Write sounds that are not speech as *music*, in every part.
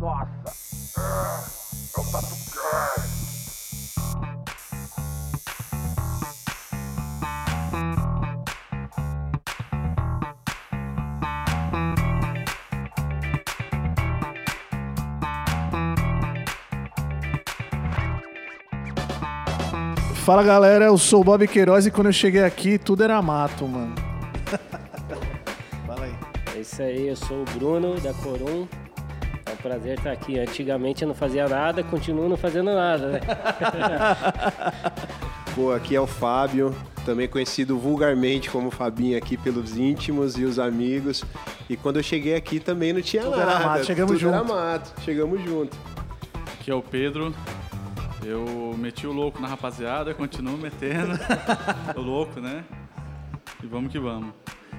Nossa! É o Tatucast! Fala galera, eu sou o Bob Queiroz e quando eu cheguei aqui tudo era mato, mano. *laughs* Fala aí. É isso aí, eu sou o Bruno da Corum. Prazer estar aqui. Antigamente eu não fazia nada, continuo não fazendo nada, né? *laughs* Pô, aqui é o Fábio, também conhecido vulgarmente como Fabinho aqui pelos íntimos e os amigos. E quando eu cheguei aqui também não tinha Tudo nada. era mato, chegamos tudo era junto. mato, chegamos junto. Aqui é o Pedro. Eu meti o louco na rapaziada, continuo metendo. *laughs* o louco, né? E vamos que vamos.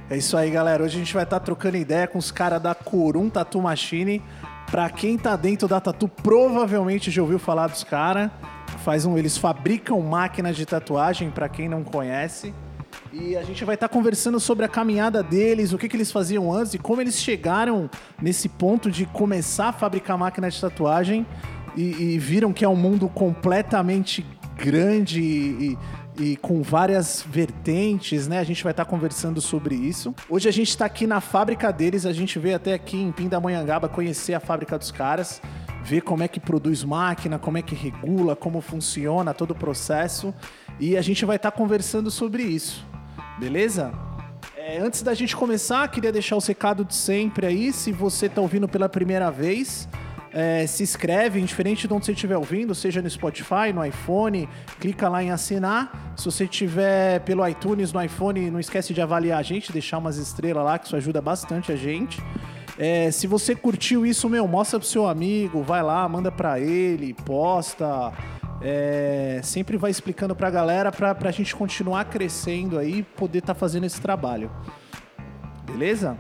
É isso aí, galera. Hoje a gente vai estar trocando ideia com os caras da Corum Tattoo Machine. Pra quem tá dentro da Tatu, provavelmente já ouviu falar dos caras. Faz um, eles fabricam máquinas de tatuagem, pra quem não conhece. E a gente vai estar conversando sobre a caminhada deles, o que, que eles faziam antes e como eles chegaram nesse ponto de começar a fabricar máquina de tatuagem e, e viram que é um mundo completamente grande e, e com várias vertentes, né? A gente vai estar conversando sobre isso. Hoje a gente está aqui na fábrica deles, a gente veio até aqui em Pindamonhangaba conhecer a fábrica dos caras, ver como é que produz máquina, como é que regula, como funciona todo o processo. E a gente vai estar conversando sobre isso, beleza? É, antes da gente começar, queria deixar o recado de sempre aí. Se você está ouvindo pela primeira vez, é, se inscreve, indiferente de onde você estiver ouvindo, seja no Spotify, no iPhone, clica lá em assinar. Se você estiver pelo iTunes, no iPhone, não esquece de avaliar a gente, deixar umas estrelas lá, que isso ajuda bastante a gente. É, se você curtiu isso, meu, mostra pro seu amigo, vai lá, manda pra ele, posta. É, sempre vai explicando pra galera pra, pra gente continuar crescendo aí e poder estar fazendo esse trabalho. Beleza?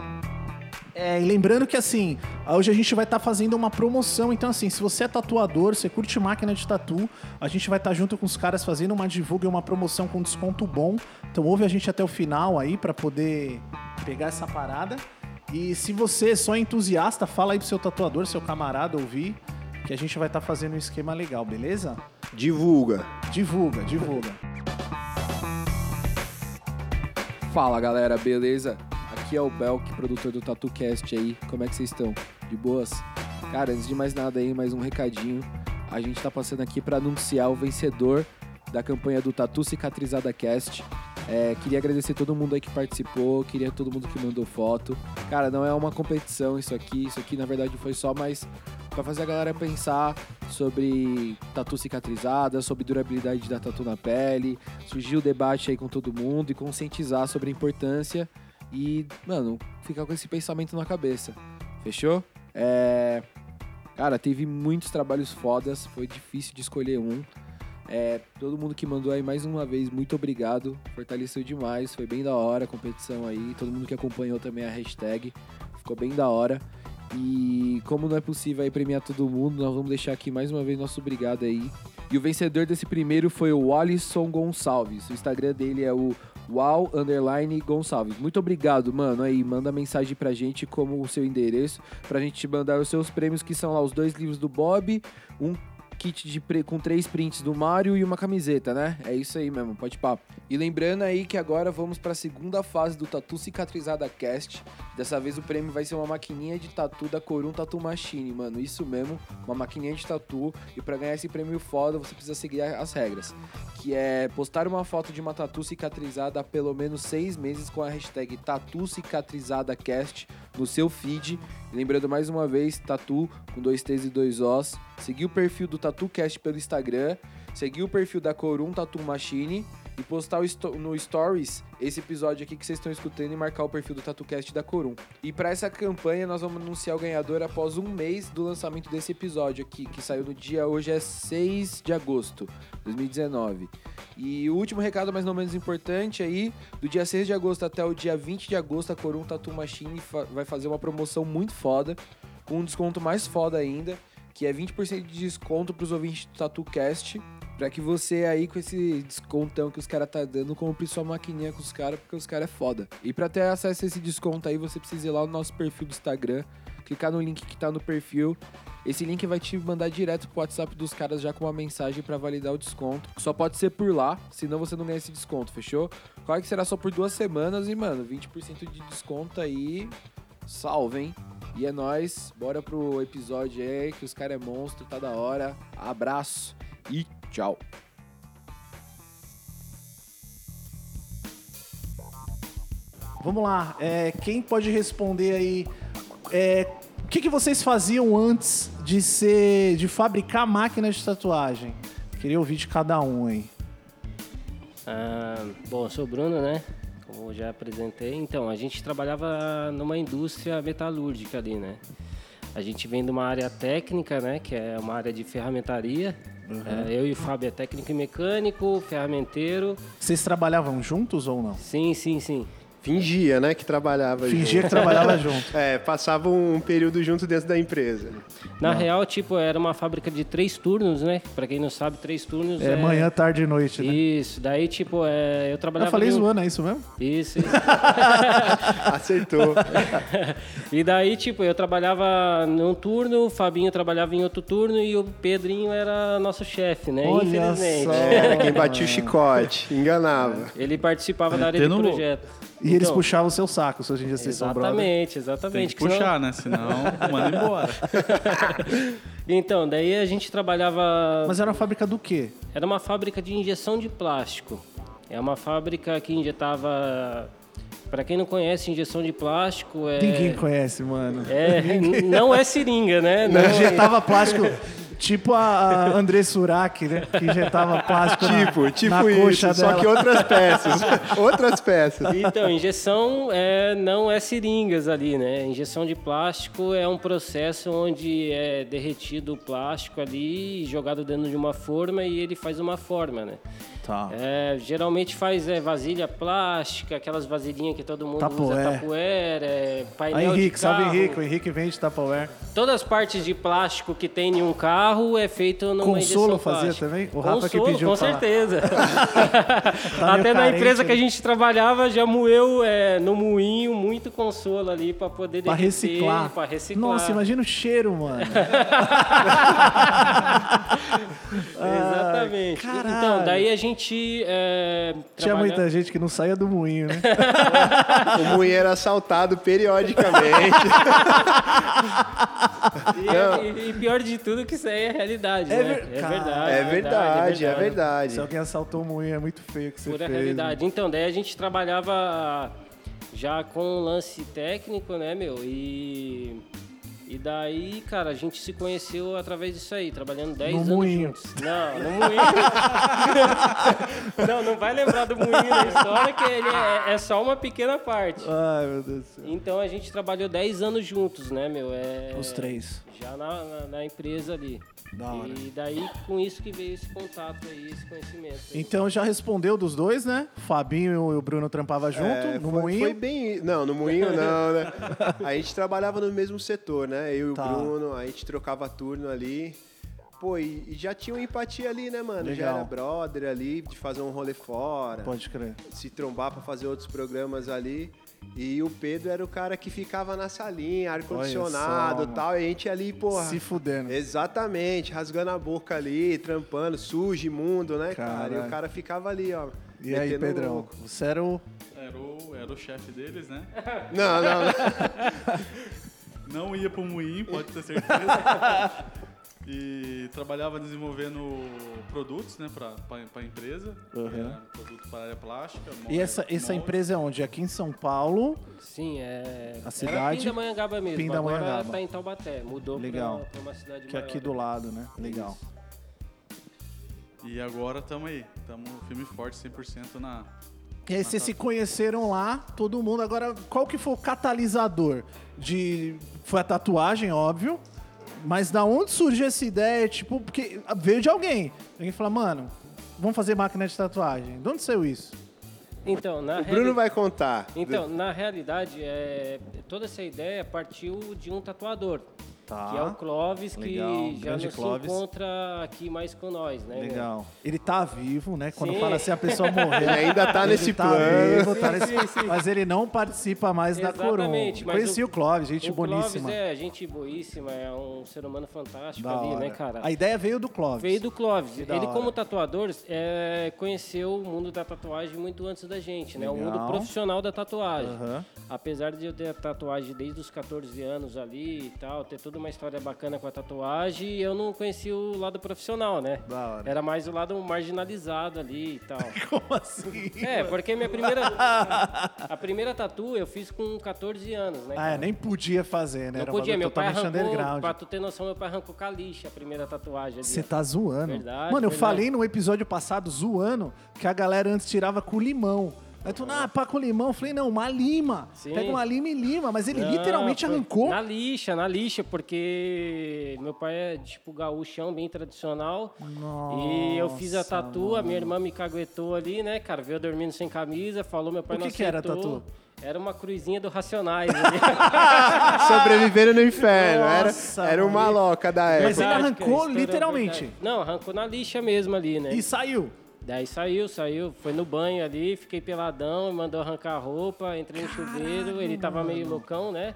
É, e lembrando que assim, hoje a gente vai estar fazendo uma promoção. Então, assim, se você é tatuador, você curte máquina de tatu, a gente vai estar junto com os caras fazendo uma divulga e uma promoção com desconto bom. Então ouve a gente até o final aí para poder pegar essa parada. E se você é só entusiasta, fala aí pro seu tatuador, seu camarada ouvir, que a gente vai estar fazendo um esquema legal, beleza? Divulga. Divulga, divulga. Fala galera, beleza? Aqui é o Belk, produtor do TatuCast aí. Como é que vocês estão? De boas? Cara, antes de mais nada aí, mais um recadinho. A gente tá passando aqui para anunciar o vencedor da campanha do Tatu Cicatrizada Cast. É, queria agradecer todo mundo aí que participou, queria todo mundo que mandou foto. Cara, não é uma competição isso aqui, isso aqui na verdade foi só mais para fazer a galera pensar sobre tatu cicatrizada, sobre durabilidade da tatu na pele, surgiu o debate aí com todo mundo e conscientizar sobre a importância e, mano, ficar com esse pensamento na cabeça. Fechou? É... Cara, teve muitos trabalhos fodas, foi difícil de escolher um. É, todo mundo que mandou aí mais uma vez, muito obrigado. Fortaleceu demais, foi bem da hora a competição aí. Todo mundo que acompanhou também a hashtag, ficou bem da hora. E como não é possível aí premiar todo mundo, nós vamos deixar aqui mais uma vez nosso obrigado aí. E o vencedor desse primeiro foi o Alisson Gonçalves. O Instagram dele é o Wow Underline Gonçalves. Muito obrigado, mano. Aí, manda mensagem pra gente como o seu endereço, pra gente te mandar os seus prêmios, que são lá os dois livros do Bob, um kit de com três prints do Mario e uma camiseta, né? É isso aí mesmo, pode papo. E lembrando aí que agora vamos pra segunda fase do Tatu Cicatrizada Cast. Dessa vez o prêmio vai ser uma maquininha de tatu da Corum Tattoo Machine, mano. Isso mesmo, uma maquininha de tatu. E pra ganhar esse prêmio foda, você precisa seguir as regras. Que é postar uma foto de uma tatu cicatrizada há pelo menos seis meses com a hashtag Tatu Cicatrizada Cast no seu feed. Lembrando mais uma vez, tatu com dois T's e dois Os. Seguir o perfil do TatuCast pelo Instagram. Seguir o perfil da Corum Tattoo Machine e postar no Stories esse episódio aqui que vocês estão escutando e marcar o perfil do TatuCast da Corum. E para essa campanha nós vamos anunciar o ganhador após um mês do lançamento desse episódio aqui, que saiu no dia hoje é 6 de agosto de 2019. E o último recado, mais ou menos importante aí, do dia 6 de agosto até o dia 20 de agosto, a Corum Tattoo Machine fa- vai fazer uma promoção muito foda, com um desconto mais foda ainda, que é 20% de desconto pros ouvintes do TatuCast. Pra que você aí, com esse descontão que os caras tá dando, compre sua maquininha com os caras, porque os caras é foda. E pra ter acesso a esse desconto aí, você precisa ir lá no nosso perfil do Instagram, clicar no link que tá no perfil. Esse link vai te mandar direto pro WhatsApp dos caras já com uma mensagem pra validar o desconto. Só pode ser por lá, senão você não ganha esse desconto, fechou? Claro que será só por duas semanas e, mano, 20% de desconto aí. Salve, hein? E é nóis. Bora pro episódio aí, que os caras é monstro, tá da hora. Abraço e tchau. Vamos lá. É, quem pode responder aí? é, o que, que vocês faziam antes de ser, de fabricar máquinas de tatuagem? Queria ouvir de cada um aí. Ah, bom, eu sou o Bruno, né? Como já apresentei. Então, a gente trabalhava numa indústria metalúrgica ali, né? A gente vem de uma área técnica, né? Que é uma área de ferramentaria. É, eu e o Fábio é técnico e mecânico, ferramenteiro. Vocês trabalhavam juntos ou não? Sim, sim, sim. Fingia, né, que trabalhava Fingia que junto. trabalhava *laughs* junto. É, passava um período junto dentro da empresa. Na real, tipo, era uma fábrica de três turnos, né? Pra quem não sabe, três turnos É, manhã, tarde e noite, né? Isso, daí, tipo, é, eu trabalhava... Eu falei ali zoando, é isso mesmo? Isso, isso. *laughs* *laughs* Acertou. E daí, tipo, eu trabalhava num turno, o Fabinho trabalhava em outro turno e o Pedrinho era nosso chefe, né? Olha Infelizmente. só. Era quem batia o chicote, enganava. Ele participava da área de projeto. E eles Então, puxavam o seu saco, se hoje em dia vocês são brother. Exatamente, Tem exatamente. que que senão- puxar, né? Senão, *laughs* manda embora. *laughs* Então, daí a gente trabalhava... Mas era uma fábrica do quê? Era uma fábrica de injeção de plástico. É uma fábrica que injetava... Para quem não conhece, injeção de plástico é... Ninguém conhece, mano. É, *laughs* não é seringa, né? Não, Injetava plástico, tipo a, André Surak, né? Que injetava plástico na- Tipo, tipo na isso, coxa só dela. que outras peças. *laughs* outras peças. Então, injeção é, não é seringas ali, né? Injeção de plástico é um processo onde é derretido o plástico ali, jogado dentro de uma forma e ele faz uma forma, né? Tá. É, geralmente faz é, vasilha plástica, aquelas vasilhinhas que todo mundo Tapoé. usa, tapoer, é, painel Aí, Henrique, de salve carro. Henrique. O Henrique vende Tupperware. Todas as partes de plástico que tem em um carro é feito numa Consolo fazia também? O Rafa que Consolo, pediu com certeza. *laughs* Tá Até na carente, empresa que a né? gente trabalhava já moeu é, no moinho muito consolo ali para poder reciclar. Pra reciclar. Nossa, imagina o cheiro, mano. *laughs* Exatamente. Caralho. então, daí a gente é, Tinha trabalha- muita gente que não saía do moinho, né? *laughs* O moinho era assaltado periodicamente. E, e- e pior de tudo que isso aí é realidade, É né? ver- É Cara, verdade. É verdade, é verdade. Se alguém assaltou o moinho, é muito feio o que você Pura fez. realidade. Então, daí a gente trabalhava já com um lance técnico, né, meu? E. E daí, cara, a gente se conheceu através disso aí, trabalhando 10 No anos moinho. juntos. Não, no moinho. *laughs* não, não vai lembrar do moinho da história, que ele é, é só uma pequena parte. Ai, meu Deus do céu. Então a gente trabalhou 10 anos juntos, né, meu? É, Os três. Já na, na, na empresa ali. Da hora. E daí, com isso que veio esse contato aí, esse conhecimento. aí. Então já respondeu dos dois, né? O Fabinho e o Bruno trampavam junto É, no foi, moinho. foi bem. Não, no moinho não, né? A gente trabalhava no mesmo setor, né? Eu e Tá. o Bruno, a gente trocava turno ali. Pô, e, e já tinha uma empatia ali, né, mano? Já Legal. era brother ali, de fazer um rolê fora, Pode crer. se trombar pra fazer outros programas ali. E o Pedro era o cara que ficava na salinha, ar-condicionado e tal. E a gente ali, porra. Se fudendo. Exatamente, rasgando a boca ali, trampando, sujo, imundo, né, cara? E Caralho. o cara ficava ali, ó. E aí, Pedrão? louco. Você era o. Era o, era o chefe deles, né? Não, não, não. *laughs* Não ia pro moinho, pode ter certeza. *laughs* E trabalhava desenvolvendo produtos, né, pra, pra, pra empresa. Uhum. Produto para área plástica. E essa, essa molde. empresa é onde? Aqui em São Paulo. Sim, é. A cidade? Era Pindamonhangaba mesmo. Pindamonhangaba. Agora tá em Taubaté. Mudou Legal. Pra, pra uma cidade Que é maior. aqui do lado, né? Legal. E agora tamo aí. Tamo firme e forte, 100% na... E aí vocês se conheceram lá, todo mundo. Agora, qual que foi o catalisador? De. Foi a tatuagem, óbvio. Mas da onde surgiu essa ideia? Tipo, porque veio de alguém. Alguém fala, mano, vamos fazer máquina de tatuagem. De onde saiu isso? Então, na O reali- Bruno vai contar. Então, na realidade, é, toda essa ideia partiu de um tatuador. Tá. Que é o Clóvis, Legal, que já grande não Clóvis. se encontra aqui mais com nós, né? meu? Legal. Ele tá vivo, né? Quando Sim. fala assim, a pessoa *laughs* morreu. Ele ainda tá Ele nesse tá plano. vivo, tá Sim, nesse- sim, sim. Mas ele não participa mais da Corum. Exatamente, mas Conheci o, o- Clóvis, gente o Clóvis boníssima. é gente boíssima, é um ser humano fantástico Da ali, hora. né, cara? A ideia veio do Clóvis. Veio do Clóvis. Que da Ele, hora. como tatuador, é, conheceu o mundo da tatuagem muito antes da gente, né? O Legal. mundo profissional da tatuagem. Aham. Apesar de eu ter a tatuagem desde os 14 anos ali e tal, ter toda uma história bacana com a tatuagem, eu não conheci o lado profissional, né? Da hora. Era mais o lado marginalizado ali e tal. *laughs* Como assim? É, porque minha primeira. A primeira tatu eu fiz com 14 anos, né? Ah, é, nem podia fazer, né? Não Era um podia, meu pai arrancou, pra tu ter noção, meu pai arrancou com a lixa a primeira tatuagem ali. Você tá zoando. Verdade, Mano, eu verdade. falei no episódio passado, zoando, que a galera antes tirava com limão. Aí tu, ah, pá com limão. Eu falei, não, uma lima. Sim. Pega uma lima e lima. Mas ele Não, literalmente foi arrancou. Na lixa, na lixa, porque meu pai é tipo gaúchão, bem tradicional. E eu fiz a tatu, a minha irmã me caguetou ali, né, cara? Veio dormindo sem camisa, falou, meu pai O não que que era a aceitou. tatu? Era uma cruzinha do Racionais ali. *laughs* Sobrevivendo no inferno. Nossa, era era uma loca da época. Mas ele arrancou literalmente. Não, arrancou na lixa mesmo ali, né? E saiu. Daí saiu, saiu, foi no banho ali, fiquei peladão, mandou arrancar a roupa, entrei no chuveiro, ele tava meio loucão, né?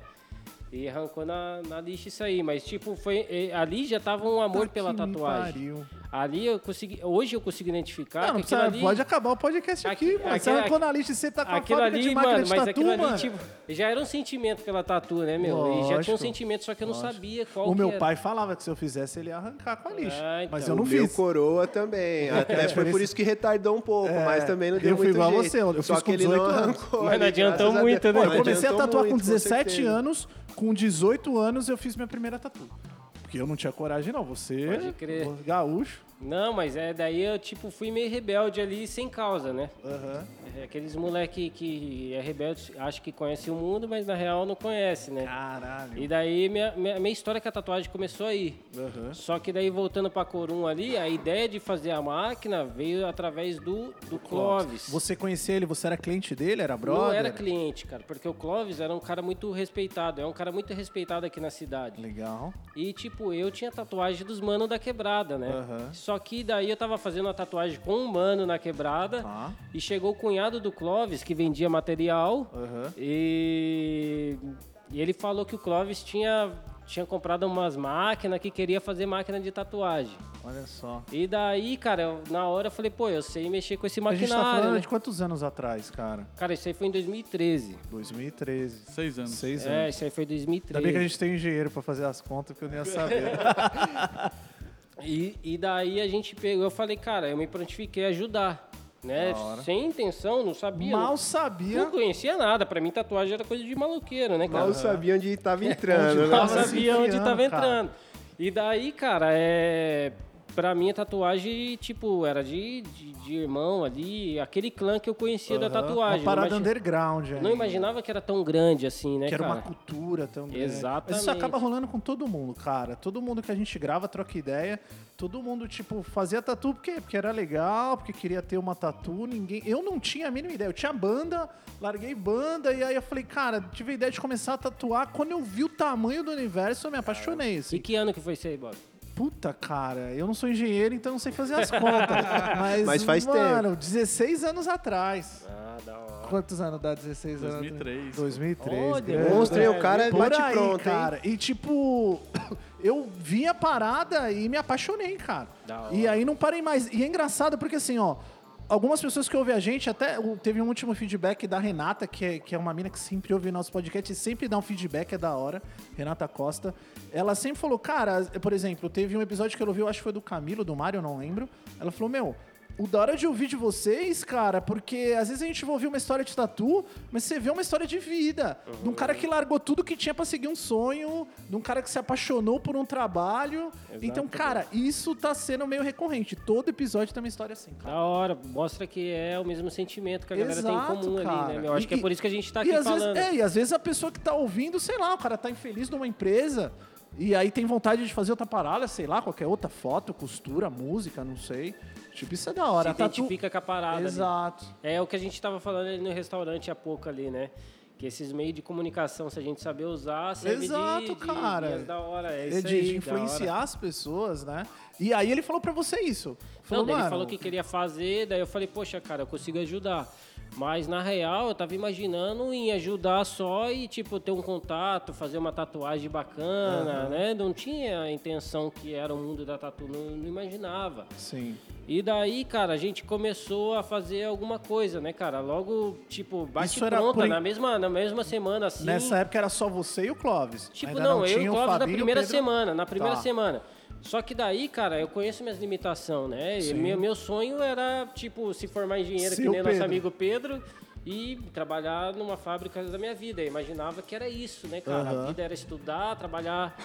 E arrancou na, na lixa isso aí. Mas, tipo, foi. Ali já tava um amor Tá pela que me tatuagem. pariu. Ali eu consegui. Hoje eu consigo identificar Não, precisa, ali. pode acabar o podcast aqui, Aqui- mano. Você arrancou na lista e você tá com a Aquilo fábrica ali, de máquina mano, de mas tatu, aquilo ali, mano. tipo, já era um sentimento pela tatu, né, meu? e já tinha um Lógico, sentimento, só que eu não sabia qual O que meu era. pai falava que se eu fizesse, ele ia arrancar com a lixa. Ah, Mas então. eu não o meu fiz. coroa também. Até É, foi por isso- que retardou um pouco, É, mas também não deu eu fui muito igual a jeito. você, eu Só fiz que com ele não 18 anos. arrancou. Mas não adiantou a muito, né? Eu comecei a tatuar com muito, 17 certeza. anos, com 18 anos eu fiz minha primeira tatu. Porque eu não tinha coragem, não. Você, Pode crer. gaúcho. Não, mas é daí eu, tipo, fui meio rebelde ali sem causa, né? Aham. É aqueles moleque que é rebelde, acha que conhece o mundo, mas na real não conhece, né? Caralho. E daí minha, minha, minha história com a tatuagem começou aí. Aham. Só que daí voltando pra Corum ali, a ideia de fazer a máquina veio através do, do Clóvis. Você conhecia ele, você era cliente dele, era brother? Não era cliente, cara, porque o Clóvis era um cara muito respeitado, é um cara muito respeitado aqui na cidade. Legal. E, tipo, eu tinha tatuagem dos manos da quebrada, né? Aham. Só que daí eu tava fazendo uma tatuagem com um mano na quebrada. Tá. E chegou o cunhado do Clóvis, que vendia material. Aham. E, e ele falou que o Clóvis tinha, tinha comprado umas máquinas que queria fazer máquina de tatuagem. Olha só. E daí, cara, eu- na hora eu falei, pô, eu sei mexer com esse A gente tá maquinário. falando né? de quantos anos atrás, cara? Cara, isso aí foi em 2013. 2013. Seis anos. Seis É, anos. isso aí foi em 2013. Ainda bem que a gente tem engenheiro pra fazer as contas, que eu não ia saber. *laughs* *laughs* E, e daí a gente pegou, eu falei, cara, eu me prontifiquei a ajudar, né? Da hora. Sem intenção, não sabia. Mal não, sabia. não conhecia nada. Pra mim, tatuagem era coisa de maloqueiro, né, cara? Mal sabia onde tava entrando, Onde né? Não tava sabia onde enfiando, tava cara. entrando. E daí, cara, é. Pra mim, a tatuagem, tipo, era de, de, de irmão ali, aquele clã que eu conhecia da Aham. tatuagem. Uma parada não, imagi- underground. não ainda. imaginava que era tão grande assim, né, Que era cara? uma cultura tão grande. Mas isso Exatamente. acaba rolando com todo mundo, cara. Todo mundo que a gente grava, troca ideia. Todo mundo, tipo, fazia tatu porque, porque era legal, porque queria ter uma tatu. Ninguém... Eu não tinha a mínima ideia. Eu tinha banda, larguei banda, e aí eu falei, cara, tive a ideia de começar a tatuar. Quando eu vi o tamanho do universo, eu me apaixonei, assim. E que ano que foi isso aí, Bob? Puta, cara, eu não sou engenheiro, então não sei fazer as contas. *laughs* Mas, Mas faz mano, 16 anos atrás. Ah, da hora. Quantos anos dá 16 anos? 2003. 2003. Olha, grande. Monstro, hein? O cara é Por bate aí, pronto, hein? cara. E tipo, *coughs* eu vi a parada e me apaixonei, cara. Da hora. E aí não parei mais. E é engraçado porque assim, ó, algumas pessoas que ouvem a gente, até teve um último feedback da Renata, que é, que é uma mina que sempre ouve nosso podcast e sempre dá um feedback, é da hora. Renata Costa. Ela sempre falou, cara, por exemplo, teve um episódio que ela ouviu, acho que foi do Camilo, do Mário, não lembro. Ela falou, meu. O da hora de ouvir de vocês, cara, porque às vezes a gente vai ouvir uma história de tatu, mas você vê uma história de vida. De um cara que largou tudo que tinha pra seguir um sonho, de um cara que se apaixonou por um trabalho. Então, cara, isso tá sendo meio recorrente. Todo episódio tem uma história assim, cara. Da hora, mostra que é o mesmo sentimento que a galera tem em comum ali, cara. né? meu? Acho E- que é por isso que a gente tá aqui falando. Vezes, é, e às vezes a pessoa que tá ouvindo, sei lá, o cara tá infeliz numa empresa e aí tem vontade de fazer outra parada, sei lá, qualquer outra foto, costura, música, não sei. Tipo, isso é da hora. se A tatu- identifica com a parada. ali. Exato. É o que a gente tava falando ali no restaurante há pouco ali, né? Que esses meios de comunicação, se a gente saber usar, serve Exato, de, de, cara. de- da hora. É É isso de, aí, de influenciar as pessoas, né? E aí ele falou pra você isso. Falou, Não, ele falou que queria fazer, daí eu falei, poxa, cara, eu consigo ajudar. Mas na real, eu tava imaginando em ajudar só e, tipo, ter um contato, fazer uma tatuagem bacana, né? Não tinha a intenção que era o mundo da tatu, não, não imaginava. Sim. E daí, cara, a gente começou a fazer alguma coisa, né, cara? Logo, tipo, bate Isso era pronta, por- na mesma, na mesma semana, assim. Nessa época era só você e o Clóvis. Tipo, Ainda não, eu e o Clóvis na Fabinho, o primeira Pedro. semana, na primeira Tá. semana. Só que daí, cara, eu conheço minhas limitações, né? Meu, meu sonho era, tipo, se formar engenheiro, Ser que nem nosso Pedro. amigo Pedro, e trabalhar numa fábrica da minha vida. Eu imaginava que era isso, né, cara? Aham. A vida era estudar, trabalhar.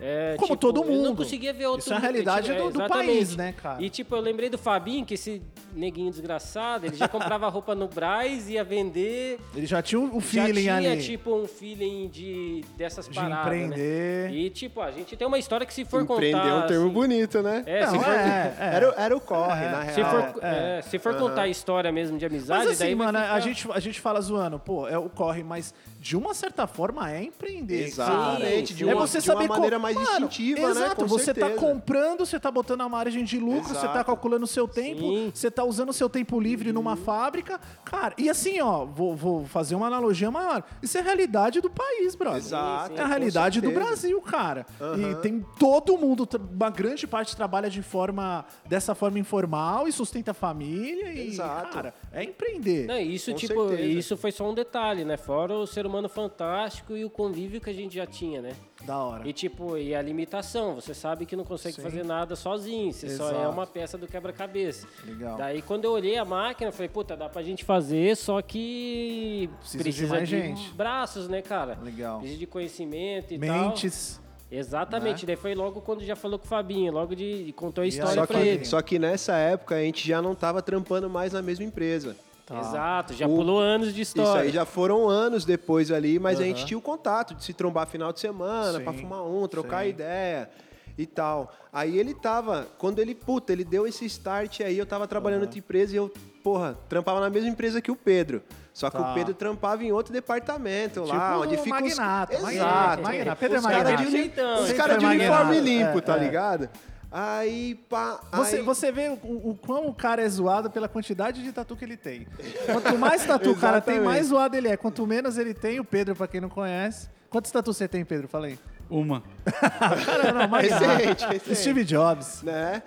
é, Como tipo, todo Eu não mundo. conseguia ver outro Isso é a realidade tipo, do- do exatamente. país, né, cara? E, tipo, eu lembrei do Fabinho, que esse neguinho desgraçado, ele já comprava *laughs* roupa no Braz, ia vender. Ele já tinha Já feeling tinha, ali tipo, um feeling de, dessas de paradas, empreender. né? E, tipo, a gente tem uma história que se for Empreender contar... é um termo assim, bonito, né? É, se Não, for, é, é. Era, o- era o corre, É. na real. se for, é. é, se for contar a história mesmo de amizade, Mas assim, daí mano, ficar- a, gente, a gente fala zoando, pô, é o corre, mas de uma certa forma é empreender. Exatamente, de. É uma, você de uma saber co- maneira mais Mano, instintiva, né? Exato, Com você tá certeza. comprando, você tá botando a margem de lucro, você tá Exato. calculando o seu tempo, Sim. você tá usando o seu tempo livre numa fábrica. Cara, e assim, ó, vou, vou fazer uma analogia maior. Isso é a realidade do país, brother. Exato, É a realidade do. Brasil, cara. E tem todo mundo, uma grande parte trabalha de forma, dessa forma informal e sustenta a família. E, Exato. cara, é empreender. Não, isso, Com tipo, certeza. isso foi só um detalhe, né? Fora o ser humano fantástico e o convívio que a gente já tinha, né? Da hora. E tipo, e a limitação, você sabe que não consegue Sim. fazer nada sozinho, você só é Exato. uma peça do quebra-cabeça. Legal. Daí quando eu olhei a máquina, eu falei, puta, dá pra gente fazer, só que Precisa de precisa, mais de, gente. braços, né, cara? Legal. Precisa de conhecimento e Mentes. tal. Exatamente, daí foi logo quando já falou com o Fabinho, logo de, de contou a história Só pra que, ele. só que nessa época a gente já não tava trampando mais na mesma empresa. Tá. Exato, já O- pulou anos de Isso história. aí já foram anos depois ali, mas a gente tinha o contato de se trombar final de semana, pra fumar um, trocar sim. ideia e tal. Aí ele tava, quando ele, puta, ele deu esse start aí, eu tava trabalhando em outra empresa e eu, porra, trampava na mesma empresa que o Pedro. Só que Tá. o Pedro trampava em outro departamento lá, Tipo onde o fica magnata, os... magnata, Exato. magnata. Pedro é os caras magnata. de, uni... Então, os sempre cara de foi uniforme limpo, É, tá é. ligado? Aí, pá... Você, aí... você vê o, o quão o cara é zoado pela quantidade de tatu que ele tem. Quanto mais tatu o cara tem, mais zoado ele é. Quanto menos ele tem, o Pedro, pra quem não conhece. Quantos tatu você tem, Pedro? Fala aí. Uma. *laughs* Cara, não, mais Recente, recente. Steve Jobs. né?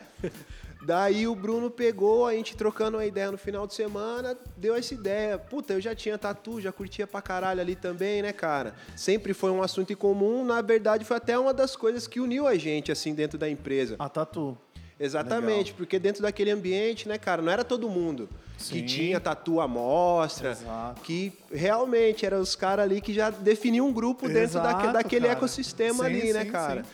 Daí o Bruno pegou, a gente trocando uma ideia no final de semana, deu essa ideia. Puta, eu já tinha tatu, já curtia pra caralho ali também, né, cara? Sempre foi um assunto em comum, na verdade foi até uma das coisas que uniu a gente, assim, dentro da empresa. A tatu. Exatamente, porque dentro daquele ambiente, né, cara, não era todo mundo Sim. que tinha tatu à mostra, Exato. que realmente eram os caras ali que já definiam um grupo dentro daque- Exato, daquele cara. ecossistema Sim, ali, né, cara? sim.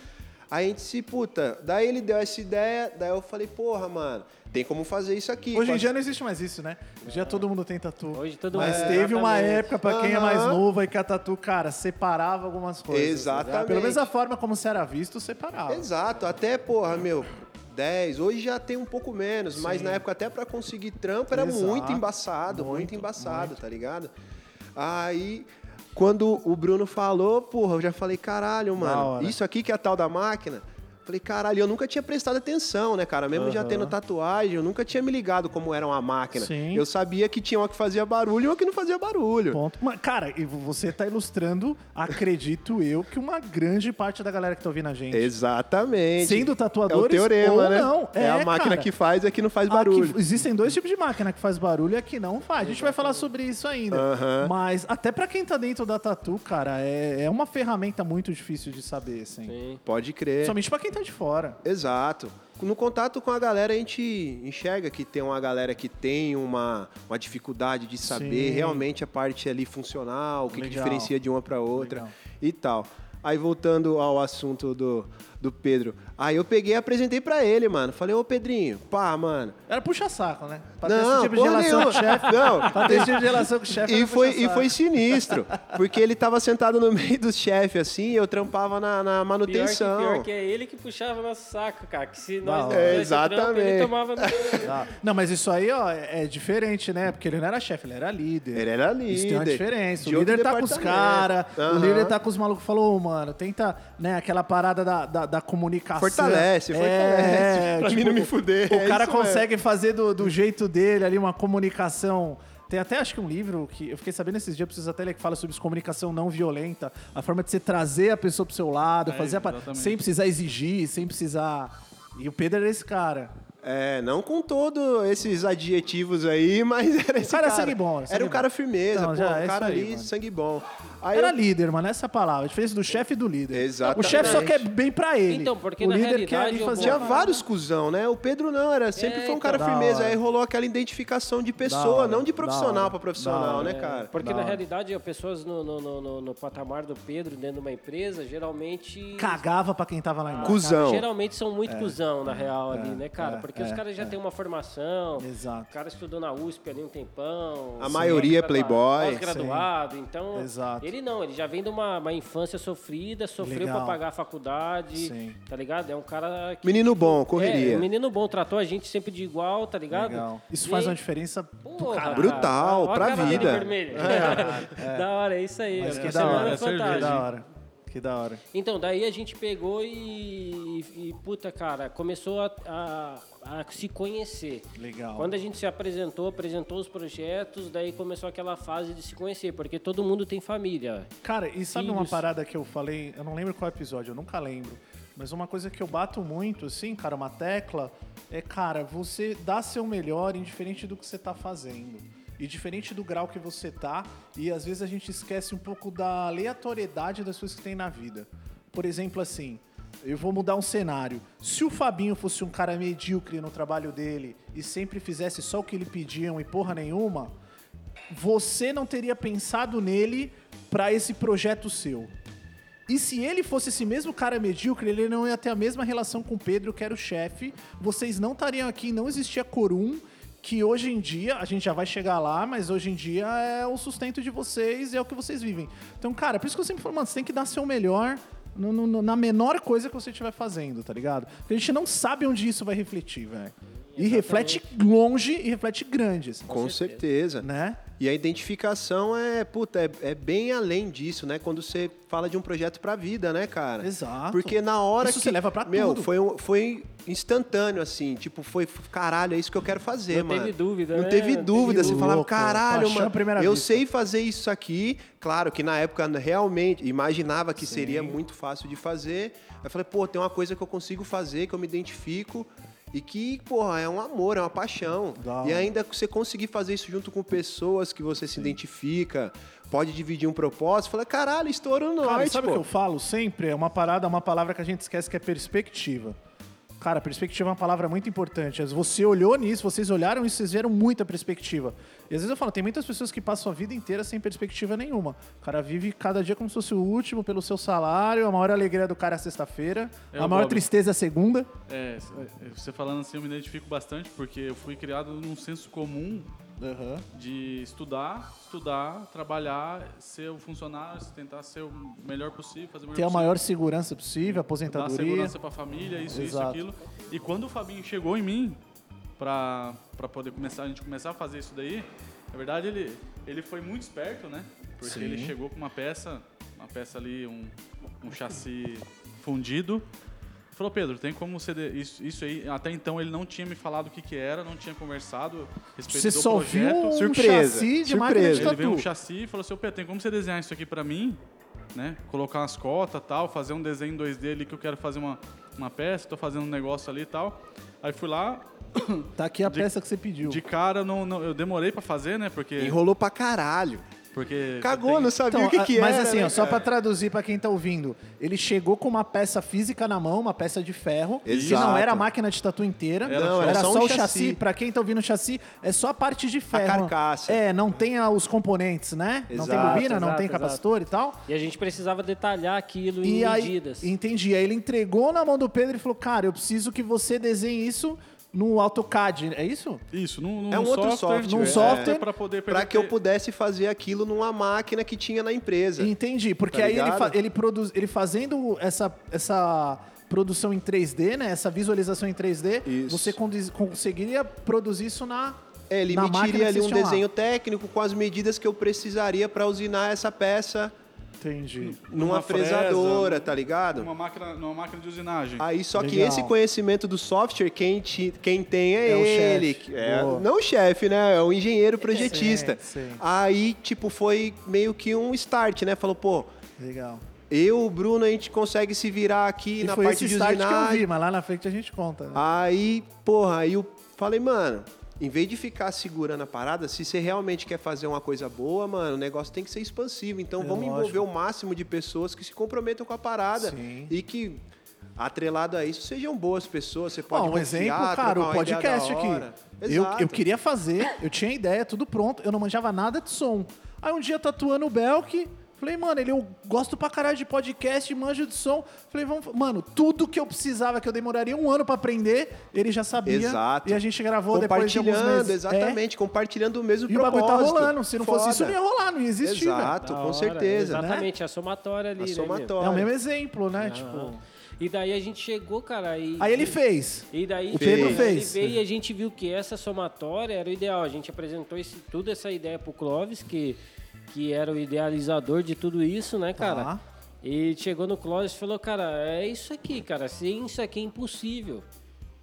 Aí a gente se, puta, daí ele deu essa ideia, daí eu falei, porra, mano, tem como fazer isso aqui. Hoje em dia não existe mais isso, né? Hoje em dia todo mundo tem tatu. Hoje todo Mas mundo- teve uma Exatamente. época, pra quem é mais Aham. novo, aí que a tatu, cara, separava algumas coisas. Exatamente. Pelo menos a forma como você era visto, separava. Exato, até, porra, meu, 10, hoje já tem um pouco menos, mas na época até pra conseguir trampo era Exato. muito embaçado, muito, Muito, embaçado, tá ligado? Aí, quando o Bruno falou, porra, eu já falei, caralho, mano, isso aqui que é a tal da máquina. Falei, caralho, eu nunca tinha prestado atenção, né, cara? Mesmo já Aham. tendo tatuagem, eu nunca tinha me ligado como era uma máquina. Sim. Eu sabia que tinha uma que fazia barulho e uma que não fazia barulho. Ponto. Mas, cara, e você tá ilustrando, acredito eu, que uma grande parte da galera que tá ouvindo a gente. Exatamente. Sendo É o tatuadores teorema, ou né? não. É, a máquina cara. que faz e a que não faz barulho. que- existem dois tipos de máquina que faz barulho e a que não faz. A gente vai falar sobre isso ainda. Aham. Mas até pra quem tá dentro da tatu, cara, é, é uma ferramenta muito difícil de saber, assim. Sim. Pode crer. Somente pra quem tá de fora. Exato. No contato com a galera, a gente enxerga que tem uma galera que tem uma, uma dificuldade de saber Sim. realmente a parte ali funcional, o que, que diferencia de uma para outra Legal. e tal. Aí voltando ao assunto do, do Pedro. Aí eu peguei e apresentei pra ele, mano. Falei, ô Pedrinho, pá, mano. Era puxa-saco, né? Pra ter Não, esse tipo de porra relação com o chefe. *laughs* Não. Pra ter esse tipo de relação com o chefe. E era foi, e puxa-saco. foi sinistro, porque ele tava sentado no *laughs* meio dos chefes, assim, e eu trampava na, na Pior que, manutenção. pior que é ele que puxava nosso saco, cara. Que se nós Não, não é, fizesse trampo, exatamente. ele tomava no... Não, mas isso aí, ó, é diferente, né? Porque ele não era chefe, ele era líder. Ele era líder. Isso tem uma diferença. de O líder outro tá com os departamento. caras, o Aham. líder tá com os malucos. Falou, "Ô, mano, tenta, né, aquela parada da, da, da comunicação. Fortalece, fortalece. É, *laughs* Pra mim não me fuder, O é cara consegue fazer do, do jeito dele ali uma comunicação. Tem até acho que um livro que eu fiquei sabendo esses dias, preciso até ler, que fala sobre comunicação não violenta, a forma de você trazer a pessoa pro seu lado, É, fazer a sem precisar exigir, sem precisar. E o Pedro era esse cara. É, não com todos esses adjetivos aí, *laughs* mas era esse cara cara. é sangue bom, sangue era um bom. cara firmeza, Não, pô, já, é um cara aí, ali, mano. sangue bom. Aí Era eu- líder, mano, essa é palavra. A diferença do chefe e do líder. Exatamente. O chefe só quer bem pra ele. Então, porque o na líder quer realidade ali fazer Tinha vários cuzão, né? O Pedro não, era sempre É, foi um cara então. Firmeza. hora. Aí rolou aquela identificação de pessoa, hora, não de profissional pra profissional, hora. né, cara? Porque na realidade, as pessoas no, no, no, no- no patamar do Pedro, dentro de uma empresa, geralmente. Cagava pra quem tava lá embaixo. Cusão. Geralmente são muito cuzão, na real, ali, né, cara? É, Porque é, os caras já é. têm uma formação. Exato. O cara estudou na USP ali um tempão. A maioria é playboy. Pós-graduado. Então, Exato. ele não, ele já vem de uma, uma infância sofrida, sofreu Legal. pra pagar a faculdade, Sim. tá ligado? É um cara que, Menino bom, correria. É, um menino bom, tratou a gente sempre de igual, tá ligado? Legal. Isso E faz aí- uma diferença Porra. Brutal, Ó a pra cara dele vida. vermelha. *laughs* Da hora, é isso aí. Mas que essa da hora. é é cerveja. Da hora. Que da hora. Então, daí a gente pegou e, e, puta, cara, começou a, a- a se conhecer. Legal. Quando a gente se apresentou, apresentou os projetos, daí começou aquela fase de se conhecer, porque todo mundo tem família. Cara, e sabe uma Filhos. parada que eu falei? Eu não lembro qual episódio, eu nunca lembro. Mas uma coisa que eu bato muito, assim, cara, uma tecla, é, cara, você dá seu melhor indiferente do que você tá fazendo. E diferente do grau que você tá, e às vezes a gente esquece um pouco da aleatoriedade das coisas que tem na vida. Por exemplo, assim, eu vou mudar um cenário. Se o Fabinho fosse um cara medíocre no trabalho dele e sempre fizesse só o que lhe pediam e porra nenhuma, você não teria pensado nele pra esse projeto seu. E se ele fosse esse mesmo cara medíocre, ele não ia ter a mesma relação com o Pedro, que era o chefe. Vocês não estariam aqui, não existia Corum, que hoje em dia, a gente já vai chegar lá, mas hoje em dia é o sustento de vocês e é o que vocês vivem. Então, cara, por isso que eu sempre falo, mano, você tem que dar seu melhor no- no- na menor coisa que você estiver fazendo, tá ligado? Porque a gente não sabe onde isso vai refletir, velho. E reflete longe e reflete grande, assim, Com certeza. né? E a identificação é, puta, é, é bem além disso, né? Quando você fala de um projeto pra vida, né, cara? Exato. Porque na hora Isso que... você leva pra Meu, tudo. foi, um- foi instantâneo, assim. Tipo, foi, caralho, é isso que eu quero fazer, Não mano. teve dúvida, Não né? teve dúvida. Que Você falava, caralho, mano, primeira eu vista. sei fazer isso aqui. Claro que na época realmente imaginava que seria muito fácil de fazer. Aí eu falei, pô, tem uma coisa que eu consigo fazer, que eu me identifico. E que, porra, é um amor, é uma paixão. Da E ainda você conseguir fazer isso junto com pessoas que você se identifica, pode dividir um propósito, fala, caralho, estourou no Cara, norte, sabe o pô. que eu falo sempre? É uma parada, uma palavra que a gente esquece que é perspectiva. Cara, perspectiva é uma palavra muito importante. Você olhou nisso, vocês olharam isso, vocês viram muita perspectiva. E às vezes eu falo, tem muitas pessoas que passam a vida inteira sem perspectiva nenhuma. O cara vive cada dia como se fosse o último pelo seu salário, a maior alegria do cara é sexta-feira, É a maior Bob. tristeza é segunda. É, você falando assim, eu me identifico bastante, porque eu fui criado num senso comum de estudar, estudar, trabalhar, ser o funcionário, tentar ser o melhor possível, fazer o melhor Ter a possível. maior segurança possível, dar aposentadoria. segurança pra família, isso, isso, Exato. aquilo. E quando o Fabinho chegou em mim pra poder começar, a gente começar a fazer isso daí, na verdade ele, ele foi muito esperto, né? Porque Sim. ele chegou com uma peça, uma peça ali, um, um chassi fundido. Falou, Pedro, tem como você. de- Isso, isso aí. Até então ele não tinha me falado o que, que era, não tinha conversado a respeito Você do só projeto. viu um Surpresa, chassi de surpresa. máquina de Ele veio um chassi e falou assim, ô Pedro, tem como você desenhar isso aqui pra mim? Né? Colocar umas cotas tal, fazer um desenho em 2D ali que eu quero fazer uma, uma peça, tô fazendo um negócio ali e tal. Aí fui lá, Tá aqui a De- peça que você pediu. de cara não, não- eu demorei pra fazer, né? Porque Enrolou pra caralho. Porque Cagou, tem- não sabia Então, o que, a- que mas era. assim, né, ó, só cara? pra traduzir pra quem tá ouvindo, ele chegou com uma peça física na mão, uma peça de ferro, que Exato. não era a máquina de tatu inteira, Era Não, era, era só, só um o chassi. chassi. Pra quem tá ouvindo o chassi, é só a parte de ferro. carcaça. É, não tem a- os componentes, né? Não tem Exato, bobina, não exato, tem exato. capacitor e tal. E a gente precisava detalhar aquilo E em aí, medidas. entendi. Aí ele entregou na mão do Pedro e falou: Cara, eu preciso que você desenhe isso no AutoCAD. É isso? Isso, num, num É um outro software. software, Num é. software. Para poder Pra que eu pudesse fazer aquilo numa máquina que tinha na empresa. Entendi. Porque Tá aí ele, ele, produz, ele fazendo essa, essa produção em 3D, né? Essa visualização em 3D, Isso. você conseguiria produzir isso na. É, ele na me máquina tiria ali um lá. desenho técnico com as medidas que eu precisaria para usinar essa peça Entendi. numa Numa fresa, fresadora, tá ligado? Numa máquina, numa máquina de usinagem. Aí só que Legal. esse conhecimento do software, quem, ti- quem tem é, É o ele. chefe. É, não o chefe, né? É o engenheiro projetista. Sim, sim. Aí, tipo, foi meio que um start, né? Falou, pô, Legal. eu, o Bruno, a gente consegue se virar aqui E na foi parte esse de start que eu usinagem. vi, mas lá na frente a gente conta. né? Aí, porra, aí eu falei, mano, em vez de ficar segurando a parada, se você realmente quer fazer uma coisa boa, mano, o negócio tem que ser expansivo. Então É vamos lógico. envolver o máximo de pessoas que se comprometam com a parada. Sim. E que, atrelado a isso, sejam boas pessoas. Você pode Ó, um confiar, exemplo, cara, o podcast aqui. Eu, eu queria fazer, eu tinha ideia, tudo pronto, eu não manjava nada de som. Aí um dia tatuando o Belk, falei, mano, ele eu gosto pra caralho de podcast, manjo de som. Falei, vamos, mano, tudo que eu precisava, que eu demoraria um ano pra aprender, ele já sabia. Exato. E a gente gravou depois de alguns meses. exatamente, compartilhando o mesmo É. E o bagulho propósito. tá rolando. Se não fosse Foda. isso, não ia rolar, não ia existir. Exato, com hora, certeza. né? Exatamente, a somatória ali. A né, somatória. É o mesmo exemplo, né? meu? Tipo. E daí a gente chegou, cara, e... Aí ele fez. E daí O Pedro ele fez. veio e a gente viu que essa somatória era o ideal. A gente apresentou esse, toda essa ideia pro Clóvis, que, que era o idealizador de tudo isso, né, cara? Tá. E chegou no Clóvis e falou, cara, é isso aqui, cara. Sem isso aqui é impossível.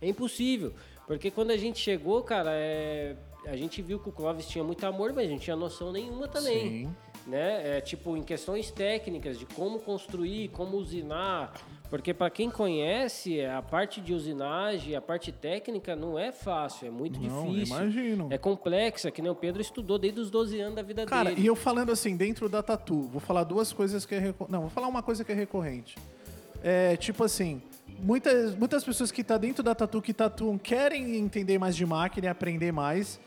É impossível. Porque quando a gente chegou, cara, é, a gente viu que o Clóvis tinha muito amor, mas a gente tinha noção nenhuma também. Sim. Né? É, tipo, em questões técnicas de como construir, como usinar. Porque para quem conhece, a parte de usinagem, a parte técnica não é fácil, é muito Não, difícil. imagino. É complexa, que nem o Pedro estudou desde os 12 anos da vida Cara, dele. e eu falando assim, dentro da tatu, vou falar duas coisas que é recorrente. Não, vou falar uma coisa que é recorrente. É, tipo assim, muitas, muitas pessoas que estão dentro da tatu, que tatuam, querem entender mais de máquina e aprender mais.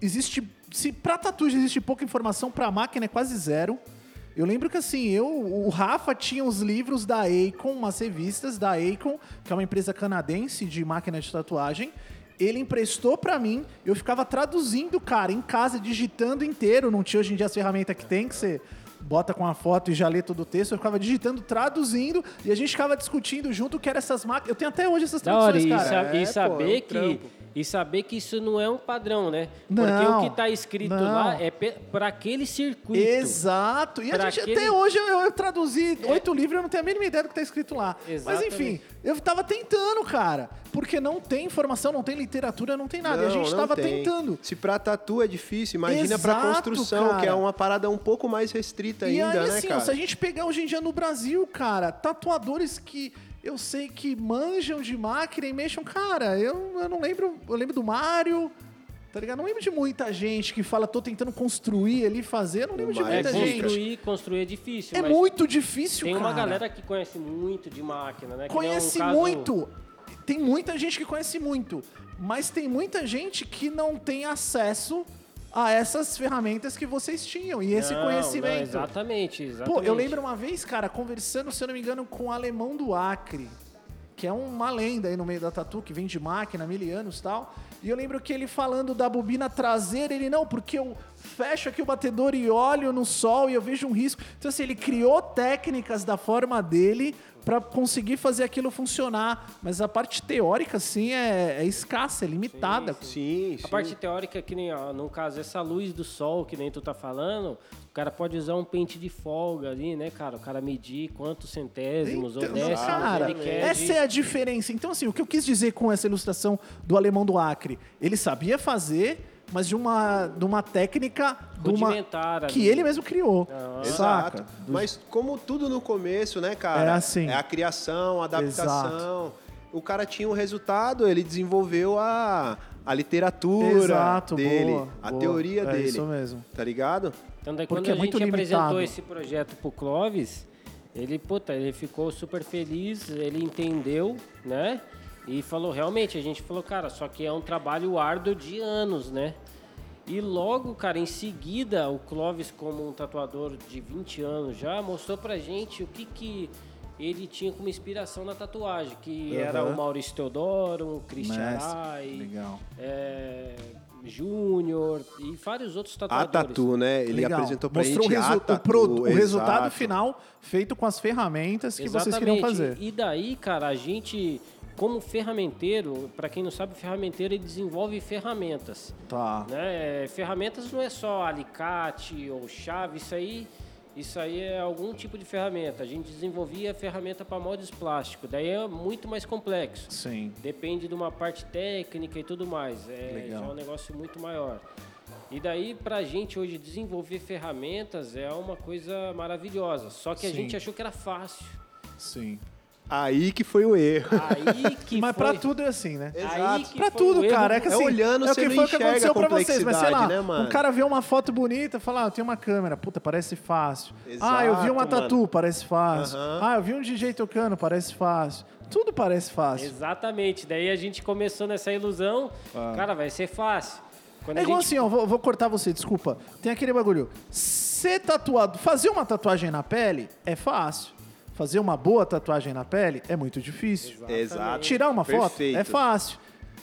Existe. Se pra tatu já existe pouca informação, pra máquina é quase zero. Eu lembro que assim, eu, o Rafa tinha os livros da Acon, umas revistas da Acon, que é uma empresa canadense de máquina de tatuagem. Ele emprestou pra mim, eu ficava traduzindo, cara, em casa, digitando inteiro. Não tinha hoje em dia as ferramentas que tem, que você bota com a foto e já lê todo o texto. Eu ficava digitando, traduzindo, e a gente ficava discutindo junto o que eram essas máquinas. Eu tenho até hoje essas hora, traduções, e, cara. e É, pô, saber é um que trampo. e saber que isso não é um padrão, né? Porque Não, o que está escrito não. lá é para aquele circuito. Exato. E gente, aquele- até hoje eu, eu traduzi oito livros, eu não tenho a mínima ideia do que tá escrito lá. Mas Exatamente. enfim, eu tava tentando, cara. Porque não tem informação, não tem literatura, não tem nada. e a Não, gente não tava tem. tentando. Se pra tatu é difícil, imagina pra Exato, construção, cara. que é uma parada um pouco mais restrita e ainda, aí, né, assim, cara? se a gente pegar hoje em dia no Brasil, cara, tatuadores que eu sei que manjam de máquina e mexam, cara, eu, eu não lembro. Eu lembro do Mário. Tá ligado? Não lembro de muita gente que fala, tô tentando construir ali, fazer. Não lembro de Mário É, muita gente. construir, construir é difícil. É muito difícil, Tem cara. uma galera que conhece muito de máquina, né? Nem Conhece um caso- muito. Tem muita gente que conhece muito. Mas tem muita gente que não tem acesso a essas ferramentas que vocês tinham e esse Não, não, conhecimento. exatamente, exatamente. Pô, eu lembro uma vez, cara, conversando, se eu não me engano, com o alemão do Acre, que é uma lenda aí no meio da tatu, que vem de máquina, mil anos e tal. E eu lembro que ele falando da bobina traseira, ele, não, porque eu fecho aqui o batedor e olho no sol e eu vejo um risco. Então, assim, ele criou técnicas da forma dele pra conseguir fazer aquilo funcionar. Mas a parte teórica, assim, é, é escassa, é limitada. Sim, sim. A parte teórica, que nem, ó, no caso, essa luz do sol que nem tu tá falando, o cara pode usar um pente de folga ali, né, cara? O cara medir quantos centésimos ou Então, décimos cara, ele quer. essa de- é a diferença. Então, assim, o que eu quis dizer com essa ilustração do alemão do Acre, ele sabia fazer, mas de uma, de uma técnica de uma, que ali. ele mesmo criou. Ah. saca? Exato. Mas como tudo no começo, né, cara? É assim. É a criação, a adaptação. O cara tinha um resultado, ele desenvolveu a, a literatura Exato, dele, boa, a boa. teoria É dele. isso mesmo. Tá ligado? Então daí Porque quando é a muito gente apresentou limitado. esse projeto pro Clóvis, ele, puta, ele ficou super feliz, ele entendeu, né? E falou, realmente, a gente falou, cara, só que é um trabalho árduo de anos, né? E logo, cara, em seguida, o Clóvis, como um tatuador de 20 anos já, mostrou pra gente o que que ele tinha como inspiração na tatuagem, que era Aham. o Maurício Teodoro, o Christian Legal. é, Júnior e vários outros A tatuadores. Tatu, né? Ele Legal. apresentou pra Mostrou gente o, resu- a o Tatu, pro- o resultado final feito com as ferramentas que vocês queriam fazer. E daí, cara, a gente, como ferramenteiro, para quem não sabe, ferramenteiro ele desenvolve ferramentas. Tá. Né? Ferramentas não é só alicate ou chave, isso aí, isso aí é algum tipo de ferramenta. A gente desenvolvia ferramenta para moldes plásticos, daí é muito mais complexo. Sim. Depende de uma parte técnica e tudo mais. É Legal. já um negócio muito maior. E daí, pra gente hoje desenvolver ferramentas é uma coisa maravilhosa. Só que a Sim. gente achou que era fácil. Sim. Aí que foi o erro. Aí que Mas foi... pra tudo é assim, né? Aí que Pra foi tudo, o erro cara. É que É assim, olhando, é o que foi o que aconteceu pra vocês. Mas sei lá, né, mano? um cara vê uma foto bonita fala, ah, eu tenho uma câmera. Puta, parece fácil. ah, eu vi uma Exato, tatu, parece fácil. Aham. Ah, eu vi um DJ tocando, parece fácil. Tudo parece fácil. Exatamente. Daí a gente começou nessa ilusão. Cara, vai ser fácil. Quando É igual gente... assim, ó, vou, vou cortar você, desculpa. Tem aquele bagulho. Ser tatuado, fazer uma tatuagem na pele é fácil. Fazer uma boa tatuagem na pele é muito difícil. Exato. Tirar uma foto Perfeito. é fácil.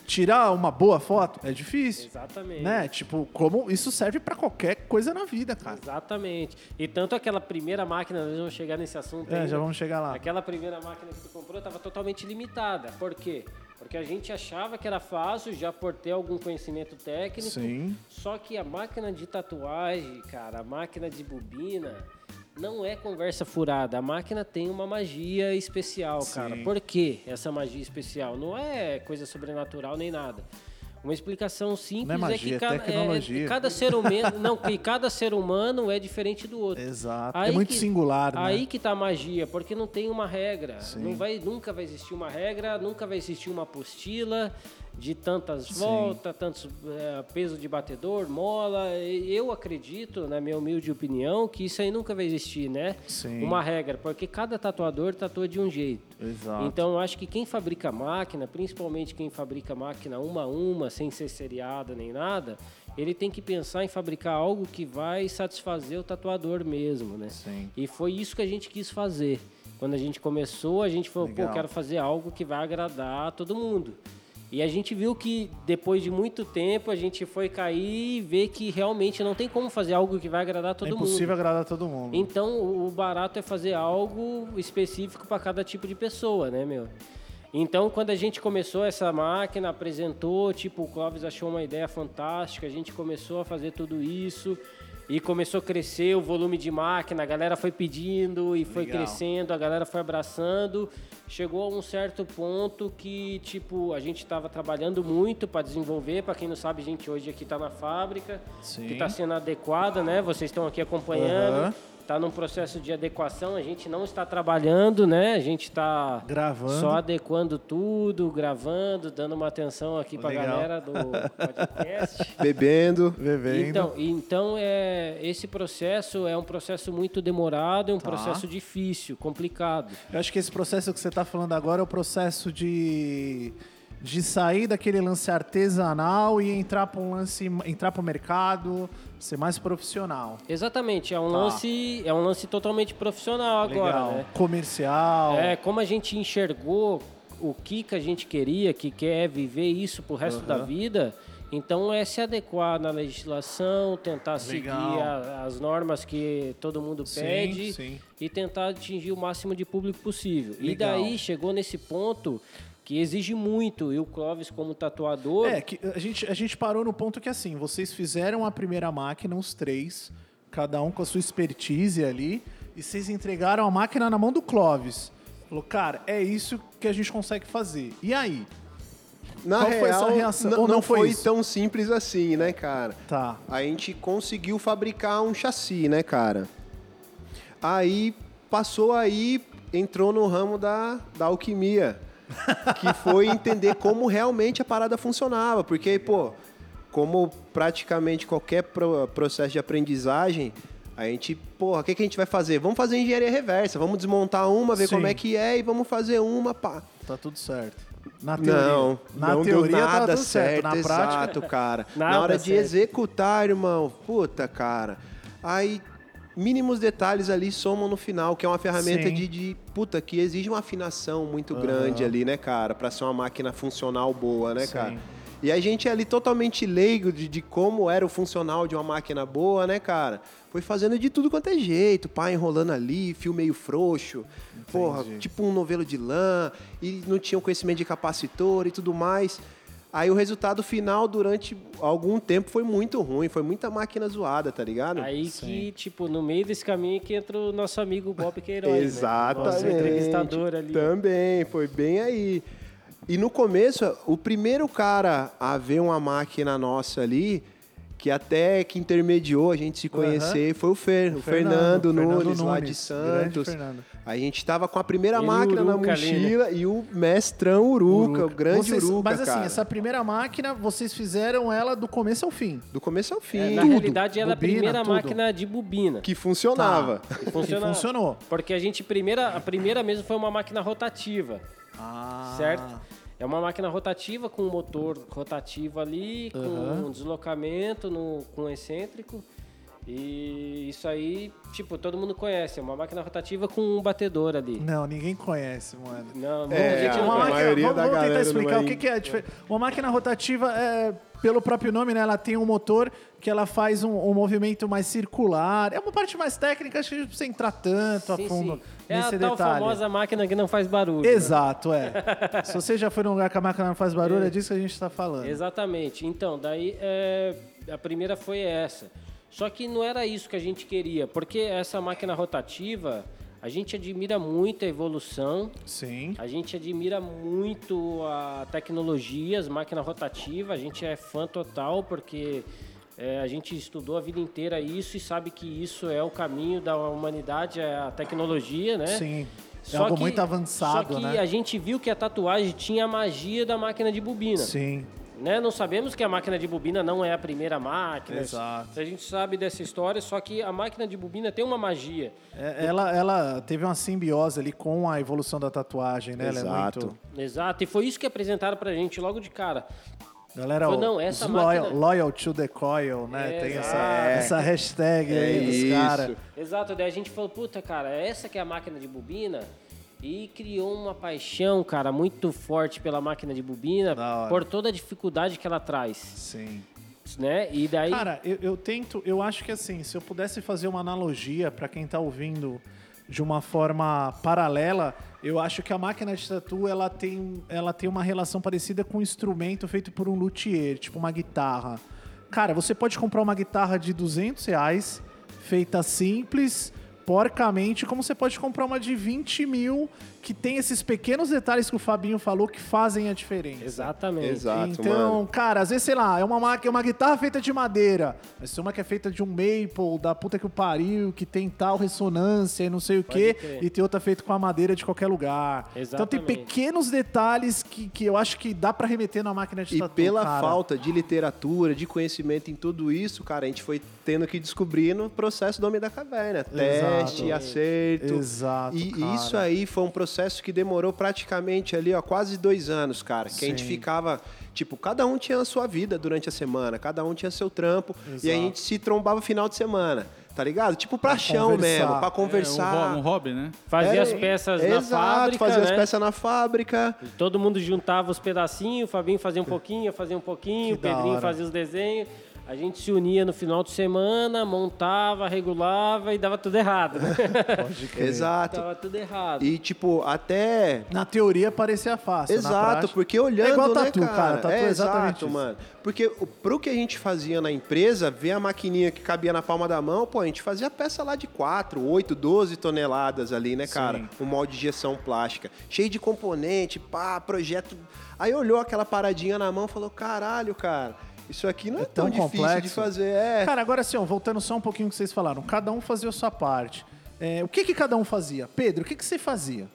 Tirar uma boa foto é difícil. Exatamente. Né? Tipo, como isso serve pra qualquer coisa na vida, cara. Exatamente. E tanto aquela primeira máquina, nós vamos chegar nesse assunto É, ainda. já vamos chegar lá. Aquela primeira máquina que tu comprou estava totalmente limitada. Por quê? Porque a gente achava que era fácil já por ter algum conhecimento técnico. Sim. Só que a máquina de tatuagem, cara, a máquina de bobina, não é conversa furada. A máquina tem uma magia especial, cara. Sim. Por que essa magia especial? Não é coisa sobrenatural nem nada. Uma explicação simples Não é magia, que é cada, tecnologia. cada ser humano, não, que cada ser humano é diferente do outro. Exato. Aí é muito que- singular, né? Aí que tá a magia, porque não tem uma regra. Sim. Não vai, nunca vai existir uma regra, nunca vai existir uma apostila de tantas voltas, tantos eh, peso de batedor, mola. Eu acredito, na minha humilde opinião, que isso aí nunca vai existir, né? Sim. Uma regra, porque cada tatuador tatua de um jeito. Exato. Então, eu acho que quem fabrica máquina, principalmente quem fabrica máquina uma a uma, sem ser seriada nem nada, ele tem que pensar em fabricar algo que vai satisfazer o tatuador mesmo, né? Sim. E foi isso que a gente quis fazer. Quando a gente começou, a gente falou, Legal. pô, quero fazer algo que vai agradar a todo mundo. E a gente viu que depois de muito tempo a gente foi cair e ver que realmente não tem como fazer algo que vai agradar todo é mundo. impossível agradar todo mundo. Então, o barato é fazer algo específico para cada tipo de pessoa, né, meu? Então, quando a gente começou essa máquina, apresentou, tipo, o Clóvis achou uma ideia fantástica, a gente começou a fazer tudo isso e começou a crescer o volume de máquina, a galera foi pedindo e foi Legal. crescendo, a galera foi abraçando. Chegou a um certo ponto que, tipo, a gente estava trabalhando muito para desenvolver. Para quem não sabe, a gente hoje aqui está na fábrica, Sim. que está sendo adequada, né? Vocês estão aqui acompanhando. Aham. Está num processo de adequação, a gente não está trabalhando, né? A gente está Gravando. só adequando tudo, gravando, dando uma atenção aqui para a galera do podcast. *laughs* Bebendo. Bebendo. Então, então é, esse processo é um processo muito demorado, é um Tá. processo difícil, complicado. Eu acho que esse processo que você está falando agora é o processo de, de sair daquele lance artesanal e entrar para um lance, entrar para o mercado, ser mais profissional. Exatamente, é um lance, é um lance totalmente profissional agora, Tá. Legal. né? Comercial. É, como a gente enxergou o que, que a gente queria, que quer viver isso pro resto da vida, então é se adequar na legislação, tentar Legal. seguir a- as normas que todo mundo Sim, pede sim. e tentar atingir o máximo de público possível. E Legal. daí chegou nesse ponto que exige muito, e o Clóvis como tatuador... É, que a gente, a gente parou no ponto que assim, vocês fizeram a primeira máquina, os três, cada um com a sua expertise ali, e vocês entregaram a máquina na mão do Clóvis. Falou, cara, é isso que a gente consegue fazer. E aí? Na Qual real, foi essa reação? n- Ou não, não foi foi tão simples assim, né, cara? Tá. A gente conseguiu fabricar um chassi, né, cara? Aí passou aí, entrou no ramo da, da alquimia, que foi entender como realmente a parada funcionava. Porque, pô, como praticamente qualquer pro- processo de aprendizagem, a gente, porra, o que, que a gente vai fazer? Vamos fazer engenharia reversa, vamos desmontar uma, ver Sim. como é que é e vamos fazer uma, pá. Tá tudo certo. Na teoria. Não, Na não teoria deu nada tudo certo. Na prática. exato, cara. Na hora de certo. executar, irmão, puta, cara. Aí, mínimos detalhes ali somam no final, que é uma ferramenta Sim. de, de, puta, que exige uma afinação muito grande ali, né, cara? Pra ser uma máquina funcional boa, né, Sim. cara? E a gente é ali totalmente leigo de, de como era o funcional de uma máquina boa, né, cara? Foi fazendo de tudo quanto é jeito, pá, enrolando ali, fio meio frouxo, porra, tipo um novelo de lã, e não tinha o conhecimento de capacitor e tudo mais. Aí o resultado final, durante algum tempo, foi muito ruim, foi muita máquina zoada, tá ligado? Aí que, tipo, no meio desse caminho que entra o nosso amigo Bob Queiroz. né? Exatamente. Nosso entrevistador ali. Também, foi bem aí. E no começo, o primeiro cara a ver uma máquina nossa ali, que até que intermediou a gente se conhecer, foi o Fer, o Fernando, Nunes, lá de grande Santos. A gente tava com a primeira E máquina na Uruca ali, né? mochila e o mestrão Uruca, o grande Vocês- Uruca, Mas assim, cara. essa primeira máquina, vocês fizeram ela do começo ao fim. Do começo ao fim. É, na Tudo, realidade, ela é a bobina, primeira tudo. máquina de bobina. Que funcionava. Que funciona- E funcionou. Porque a gente, primeira, a primeira mesmo foi uma máquina rotativa, Ah. certo? É uma máquina rotativa com um motor rotativo ali, com um deslocamento no, com excêntrico. E isso aí, tipo, todo mundo conhece. É uma máquina rotativa com um batedor ali. Não, ninguém conhece, mano. Não, não, É, a gente a não a máquina, maioria vamos, da vamos tentar explicar o que, que é a diferença. Uma máquina rotativa, é, pelo próprio nome, né, ela tem um motor que ela faz um, um movimento mais circular. É uma parte mais técnica, acho que a gente não precisa entrar tanto a Sim, fundo sim. É a nesse tal detalhe. famosa máquina que não faz barulho. Exato, é. *laughs* Se você já foi num lugar que a máquina não faz barulho, é, disso que a gente está falando. Exatamente. Então, daí é, a primeira foi essa. Só que não era isso que a gente queria, porque essa máquina rotativa, a gente admira muito a evolução, Sim. a gente admira muito a tecnologia, as máquinas rotativas, a gente é fã total, porque é, a gente estudou a vida inteira isso e sabe que isso é o caminho da humanidade, é a tecnologia, né? Sim. É Só algo que- muito avançado, só que né? a gente viu que a tatuagem tinha a magia da máquina de bobina. Sim. Né? Não sabemos que a máquina de bobina não é a primeira máquina. Exato. A gente sabe dessa história, só que a máquina de bobina tem uma magia. É, Ela, ela teve uma simbiose ali com a evolução da tatuagem, né? Ela é Exato. muito... Exato. E foi isso que apresentaram pra gente logo de cara. Galera, Foi, ó, não, essa máquina- loyal, loyal to the coil, né? É, Tem exato. essa, essa hashtag É aí dos caras. Exato. Daí a gente falou, puta, cara, essa que é a máquina de bobina. E criou uma paixão, cara, muito forte pela máquina de bobina, por toda a dificuldade que ela traz, Sim. né? E daí... Cara, eu, eu tento, eu acho que assim, se eu pudesse fazer uma analogia para quem tá ouvindo de uma forma paralela, eu acho que a máquina de tatu ela tem, ela tem uma relação parecida com um instrumento feito por um luthier, tipo uma guitarra. Cara, você pode comprar uma guitarra de 200 reais, feita simples, porcamente, como você pode comprar uma de 20 mil, que tem esses pequenos detalhes que o Fabinho falou que fazem a diferença. Exatamente. Exato, então, mano. cara, às vezes, sei lá, é uma, máquina, uma guitarra feita de madeira, mas tem uma que é feita de um maple, da puta que o pariu, que tem tal ressonância e não sei o quê, crer. e tem outra feita com a madeira de qualquer lugar. Então tem Exatamente. pequenos detalhes que, que eu acho que dá pra remeter na máquina de E tatu, pela cara. falta de literatura, de conhecimento em tudo isso, cara, a gente foi tendo que descobrir no processo do Homem da Caverna. Teste, Exato. acerto. Exato, E cara. isso aí foi um processo que demorou praticamente ali, ó, quase dois anos, cara. Que a gente Sim. ficava, tipo, cada um tinha a sua vida durante a semana, cada um tinha seu trampo. E a Exato. gente se trombava final de semana, tá ligado? Tipo, pra chão conversar. mesmo, pra É, um, conversar. ho- um hobby, né? Fazer É, as peças na Exato, fábrica, fazer né? as peças na fábrica. Todo mundo juntava os pedacinhos, o Fabinho fazia um pouquinho, eu fazia um pouquinho, o Que da Pedrinho fazia os desenhos. A gente se unia no final de semana, montava, regulava e dava tudo errado. Né? *laughs* Exato. dava tudo errado. E, tipo, até Na teoria parecia fácil. na Exato, prática- porque olhando, É igual né, tatu, cara? cara, tatu é é exatamente exato, isso. mano. Porque o- pro que a gente fazia na empresa, ver a maquininha que cabia na palma da mão, pô, a gente fazia peça lá de 4, 8, 12 toneladas ali, né, cara? Sim. Um molde de injeção plástica. Cheio de componente, pá, projeto. Aí olhou aquela paradinha na mão e falou: caralho, cara, isso aqui não é, É tão, tão difícil de fazer. É. Cara, agora assim, ó, voltando só um pouquinho o que vocês falaram. Cada um fazia a sua parte. É, o que, que cada um fazia? Pedro, o que, que você fazia?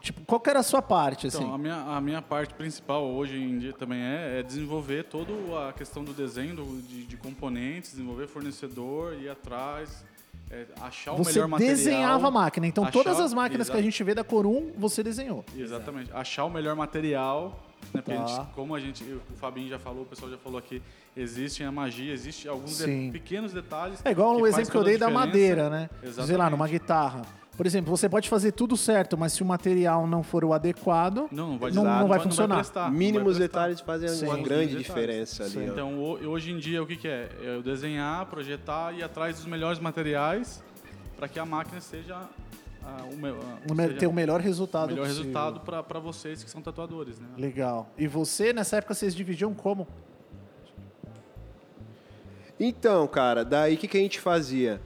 Tipo, qual que era a sua parte, assim? Então, a minha, a minha parte principal hoje em dia também é, é desenvolver toda a questão do desenho do- de, de componentes, desenvolver fornecedor, ir atrás, é, achar o você melhor material. desenhava a máquina. Então, todas achar- as máquinas que a gente vê da Corum, você desenhou. Exatamente. Achar o melhor material. Né? Porque a Tá. gente- como a gente, o Fabinho já falou, o pessoal já falou aqui, existe a magia, existe alguns de- Sim. pequenos detalhes. É igual o exemplo que eu dei da madeira, né? Sei lá, Exatamente. numa guitarra. Por exemplo, você pode fazer tudo certo, mas se o material não for o adequado, Não, não vai, não, não vai funcionar. prestar, vai Mínimos prestar. detalhes fazem Sim. uma grande diferença ali. ó. Então, ho- hoje em dia, o que, que é? É eu desenhar, projetar e ir atrás dos melhores materiais para que a máquina seja ah, o, me- ah, o me- seja ter o melhor o resultado melhor possível. resultado para vocês que são tatuadores, né? Legal. E você, nessa época, vocês dividiam como? Então, cara, daí o que, que a gente fazia?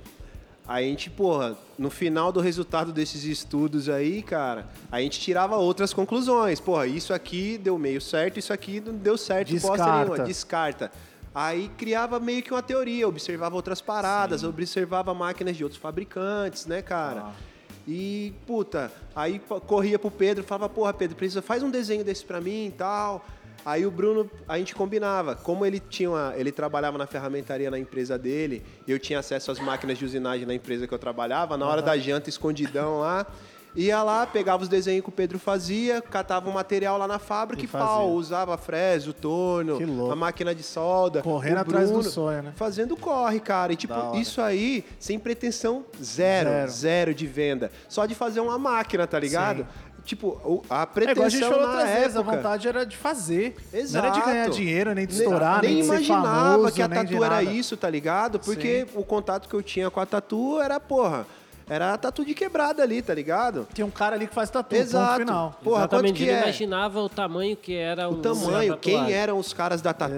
A gente, porra, no final do resultado desses estudos aí, cara, a gente tirava outras conclusões. Porra, isso aqui deu meio certo, isso aqui não deu certo, bosta Descarta. nenhuma, descarta. Aí criava meio que uma teoria, observava outras paradas, observava máquinas de outros fabricantes, né, cara? E, puta, aí corria pro Pedro, falava, porra, Pedro, precisa, faz um desenho desse pra mim e tal. Aí o Bruno, a gente combinava. Como ele tinha uma- ele trabalhava na ferramentaria na empresa dele, eu tinha acesso às máquinas de usinagem na empresa que eu trabalhava, na hora da janta, escondidão lá. Ia lá, pegava os desenhos que o Pedro fazia, catava o material lá na fábrica E e, pau, usava fresa, o torno, a máquina de solda. Correndo o atrás do sonho, né? Fazendo corre, cara. E tipo, isso aí, sem pretensão zero, Zero. zero, de venda. Só de fazer uma máquina, tá ligado? Tipo, o- a É pretensão igual a gente falou na outras vezes, a época... vontade era de fazer. Exato. Não era de ganhar dinheiro, nem de estourar, nem, nem de ser imaginava famoso, que a tatu era isso, tá ligado? Porque o contato que eu tinha com a tatu era, porra, era tatu de quebrada ali, tá ligado? Tem um cara ali que faz tatu, Exato. ponto final. Porra, Exatamente, quanto que ele é? imaginava o tamanho que era o um- tamanho, quem eram os caras da tatu,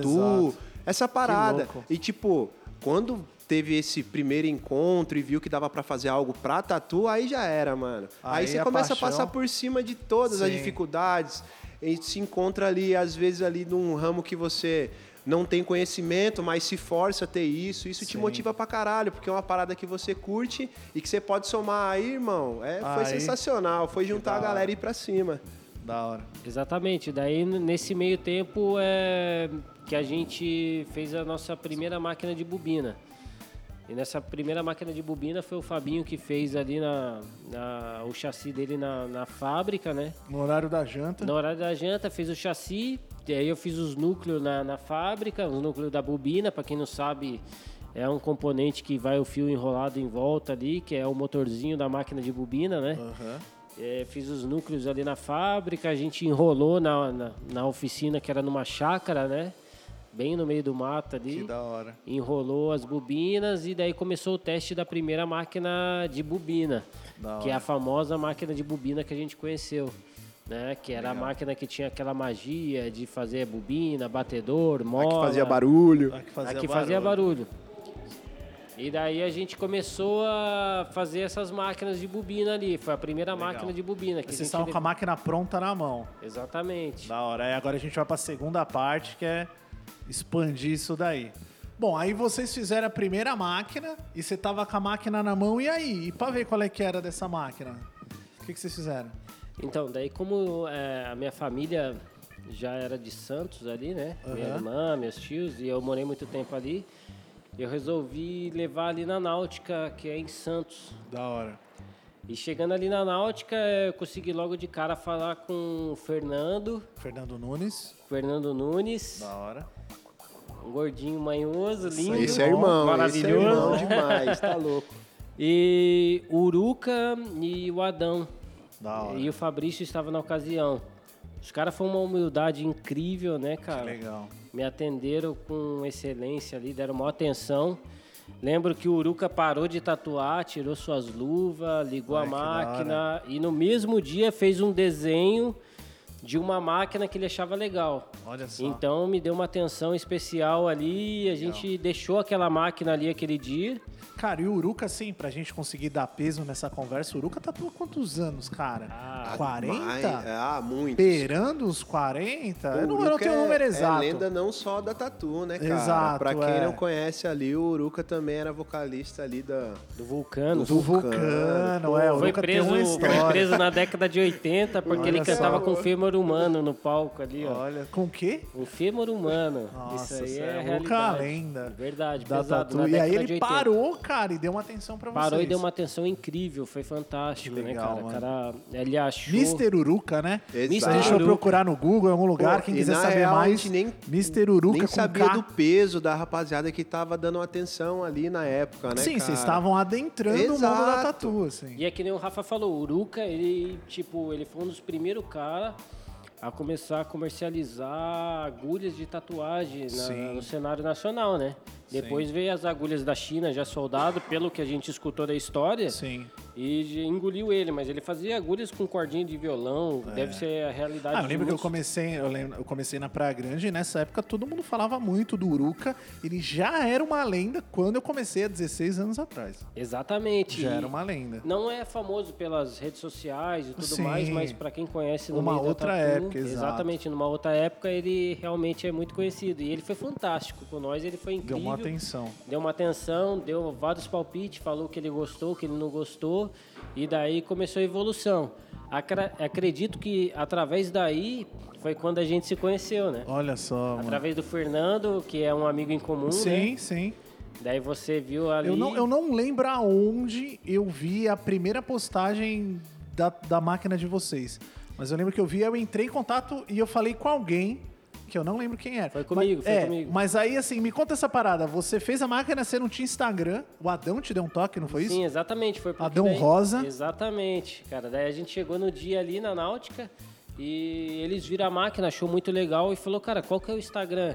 Exato. essa parada. E tipo, quando teve esse primeiro encontro e viu que dava pra fazer algo pra tatu, aí já era, mano. Aí, Aí você a começa paixão- a passar por cima de todas as Sim. dificuldades. A gente se encontra ali, às vezes, ali num ramo que você não tem conhecimento, mas se força a ter isso. Isso te Sim. motiva pra caralho, porque é uma parada que você curte e que você pode somar aí, irmão. É, foi Aí. sensacional. Foi juntar a galera e ir pra cima. Da hora. Exatamente. Daí, nesse meio tempo, é que a gente fez a nossa primeira máquina de bobina. E nessa primeira máquina de bobina foi o Fabinho que fez ali na, na- o chassi dele na, na fábrica, né? No horário da janta. Na hora da janta, fez o chassi, e aí eu fiz os núcleos na, na fábrica, os núcleos da bobina, para quem não sabe, é um componente que vai o fio enrolado em volta ali, que é o motorzinho da máquina de bobina, né? Aham. É, fiz os núcleos ali na fábrica, a gente enrolou na, na, na oficina que era numa chácara, né? Bem no meio do mato ali. Que da hora. Enrolou as bobinas e daí começou o teste da primeira máquina de bobina, Da que é hora. a famosa máquina de bobina que a gente conheceu. Né, que era a máquina que tinha aquela magia de fazer bobina, batedor, A mola. que fazia barulho. A que fazia, a que fazia barulho. E daí a gente começou a fazer essas máquinas de bobina ali. Foi a primeira máquina de bobina. Que a Vocês gente estavam com a máquina pronta na mão. Exatamente. Da hora. Aí agora a gente vai pra segunda parte, que é expandir isso daí. Bom, aí vocês fizeram a primeira máquina e você tava com a máquina na mão, e aí? E pra ver qual é que era dessa máquina? O que, que vocês fizeram? Então, daí como é, a minha família já era de Santos ali, né? Minha Aham. irmã, meus tios, e eu morei muito tempo ali, eu resolvi levar ali na Náutica, que é em Santos. Da hora. E chegando ali na Náutica, eu consegui logo de cara falar com o Fernando, Fernando Nunes. Fernando Nunes, Da hora. um gordinho manhoso, lindo, Esse é irmão, esse é maravilhoso. irmão demais, tá *laughs* louco. E o Uruca e o Adão. E o Fabrício estava na ocasião. Os caras foram uma humildade incrível, né, cara? Legal. Me atenderam com excelência ali, deram maior atenção. Lembro que o Uruca parou de tatuar, tirou suas luvas, ligou Olha a que máquina e no mesmo dia fez um desenho de uma máquina que ele achava legal. Olha só. Então me deu uma atenção especial ali, a gente deixou aquela máquina ali aquele dia. Cara, e o Uruca, assim, pra gente conseguir dar peso nessa conversa, o Uruca tá por quantos anos, cara? Ah, 40? Mas- ah, muito. Beirando os 40? Eu não, eu não tenho o número exato. É lenda não só da Tatu, né, cara? Exato, pra quem é. não conhece ali, o Uruca também era vocalista ali da... Do Vulcano. Do Vulcano, é. O Foi Uruca preso, tem uma foi preso na década de 80 porque Olha ele só. cantava com fêmur humano no palco ali, ó. Olha, com o quê? O fêmur humano. Nossa, Isso aí é, é louca realidade. lenda. Verdade, Da pesado. Tatu. na E aí ele 80. parou, cara, e deu uma atenção pra vocês. Parou e deu uma atenção incrível, foi fantástico, Que legal, né, mano. cara? O cara, ele achou... Mr. Uruca, né? Exato. Deixa eu procurar no Google, em algum lugar, Pô, quem quiser saber real, a mais. gente nem- Mr. Uruca Nem com sabia K. do peso da rapaziada que tava dando atenção ali na época, né, Sim, cara? vocês estavam adentrando o mundo da Exato. tatu, assim. E é que nem o Rafa falou, o Uruca, ele, tipo, ele foi um dos primeiros caras a começar a comercializar agulhas de tatuagem na- Sim. no cenário nacional, né? Depois veio as agulhas da China já soldado, pelo que a gente escutou da história, Sim. E engoliu ele, mas ele fazia agulhas com cordinha de violão, deve ser a realidade Ah, eu lembro que eu comecei, eu, lembro, eu comecei na Praia Grande e nessa época todo mundo falava muito do Uruca. Ele já era uma lenda quando eu comecei há 16 anos atrás. Exatamente. Já E era uma lenda. Não é famoso pelas redes sociais e tudo Sim. mais, mas para quem conhece no Uma outra tatu, época, exato. exatamente, numa outra época ele realmente é muito conhecido e ele foi fantástico com nós, ele foi Deu incrível. uma atenção. Deu uma atenção, deu vários palpites, falou que ele gostou, que ele não gostou, e daí começou a evolução. Acra- acredito que através daí foi quando a gente se conheceu, né? Olha só, mano. Através do Fernando, que é um amigo em comum, Sim, né? sim. Daí você viu ali. Eu não, eu não lembro aonde eu vi a primeira postagem da, da máquina de vocês. Mas eu lembro que eu vi, eu entrei em contato e eu falei com alguém que eu não lembro quem era. Foi comigo, mas, foi é, comigo. Mas aí, assim, me conta essa parada. Você fez a máquina, você não tinha Instagram. O Adão te deu um toque, não foi isso? Sim, exatamente. Foi Adão daí- Rosa. Exatamente, cara. Daí a gente chegou no dia ali na Náutica e eles viram a máquina, achou muito legal e falou, cara, qual que é o Instagram?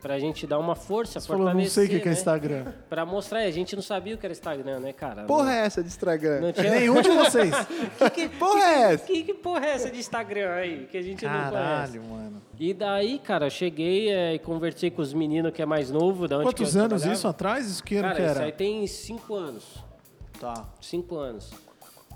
Pra gente dar uma força, Você falou, não sei o que, que é né? Instagram. Pra mostrar, a gente não sabia o que era Instagram, né, cara? Porra não, é essa de Instagram? não tinha... Nenhum de vocês. *laughs* Que porra é essa? Que, que porra é essa de Instagram aí? Que a gente não conhece. Caralho, mano. E daí, cara, eu cheguei é, e conversei com os meninos que é mais novo, da onde Quantos que anos trabalhava. isso atrás? Isso que ano Cara, que isso era? aí tem cinco anos. Tá. Cinco anos.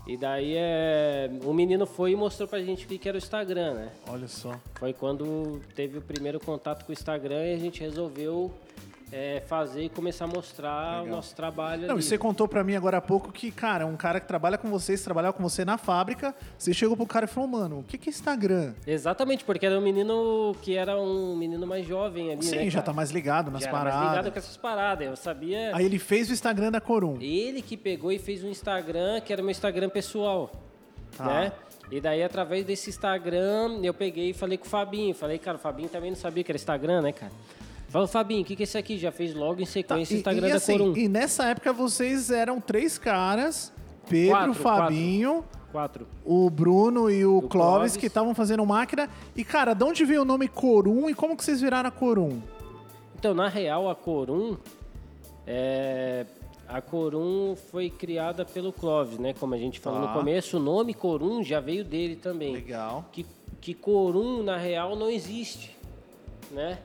E daí é, o menino foi e mostrou pra gente o que que era o Instagram, né? Olha só. Foi quando teve o primeiro contato com o Instagram e a gente resolveu é, fazer e começar a mostrar o nosso trabalho Não, ali. e você contou pra mim agora há pouco que, cara, um cara que trabalha com vocês, trabalhava com você na fábrica, você chegou pro cara e falou, mano, o que que é Instagram? Exatamente, porque era um menino que era um menino mais jovem ali, Sim, né, já cara? tá mais ligado nas Já era mais paradas. ligado com essas paradas. Eu sabia... Aí ele fez o Instagram da Corum. Ele que pegou e fez um Instagram, que era meu Instagram pessoal, Tá. né? E daí, através desse Instagram, eu peguei e falei com o Fabinho. Falei, cara, o Fabinho também não sabia que era Instagram, né, cara? Falou, Fabinho, o que, que é isso aqui? Já fez logo em Tá, sequência e, Instagram e da assim, Corum. e nessa época vocês eram três caras, Pedro, Quatro, Fabinho, Quatro. o Bruno e o, O Clóvis, Clóvis. que estavam fazendo máquina. E, cara, de onde veio o nome Corum e como que vocês viraram a Corum? Então, na real, a Corum... É... A Corum foi criada pelo Clóvis, né? Como a gente falou Tá. no começo, o nome Corum já veio dele também. Legal. que, que corum, na real, não existe, né?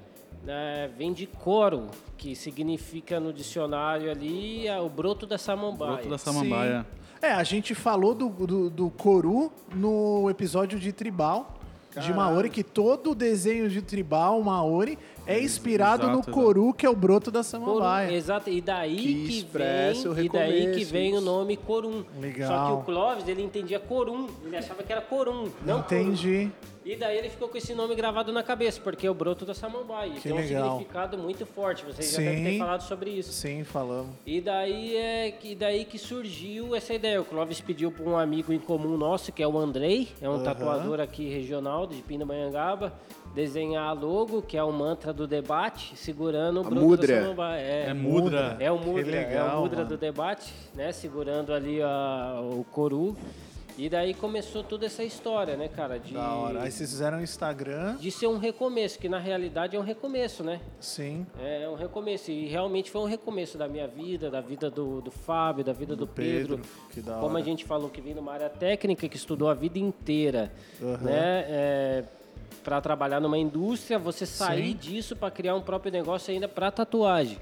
É, vem de coro, que significa no dicionário ali é o broto da samambaia. Broto da Samambaia. É, a gente falou do, do, do Coru no episódio de Tribal, de Maori, que todo o desenho de Tribal, Maori, é inspirado exato, no exato. Coru, que é o broto da Samambaia. exato, e daí Que que, expressa o vem, e daí que vem o nome Corum. Legal. Só que o Clóvis, ele entendia Corum, ele achava que era Corum, não Corum. E daí ele ficou com esse nome gravado na cabeça, porque é o broto da samambaia. E Que tem um legal. significado muito forte, vocês já Sim. devem ter falado sobre isso. Sim, falamos. E daí é que daí que surgiu essa ideia. O Clóvis pediu para um amigo em comum nosso, que é o Andrei, é um Aham. tatuador aqui regional de Pindamonhangaba, desenhar a logo, que é o mantra do debate, segurando o A broto mudra. da samambaia. É, É mudra. é o mudra, Que legal, é o mudra mano. do debate, né, segurando ali a- o coru. E daí começou toda essa história, né, cara, de Da hora. Aí vocês fizeram o Instagram. de ser um recomeço, que na realidade é um recomeço, né? Sim. É um recomeço. E realmente foi um recomeço da minha vida, da vida do, do Fábio, da vida do, Pedro. Pedro, que da Como hora. a gente falou que vem numa área técnica, que estudou a vida inteira. Aham. Né? É, para trabalhar numa indústria, você sair Sim. disso para criar um próprio negócio ainda para tatuagem.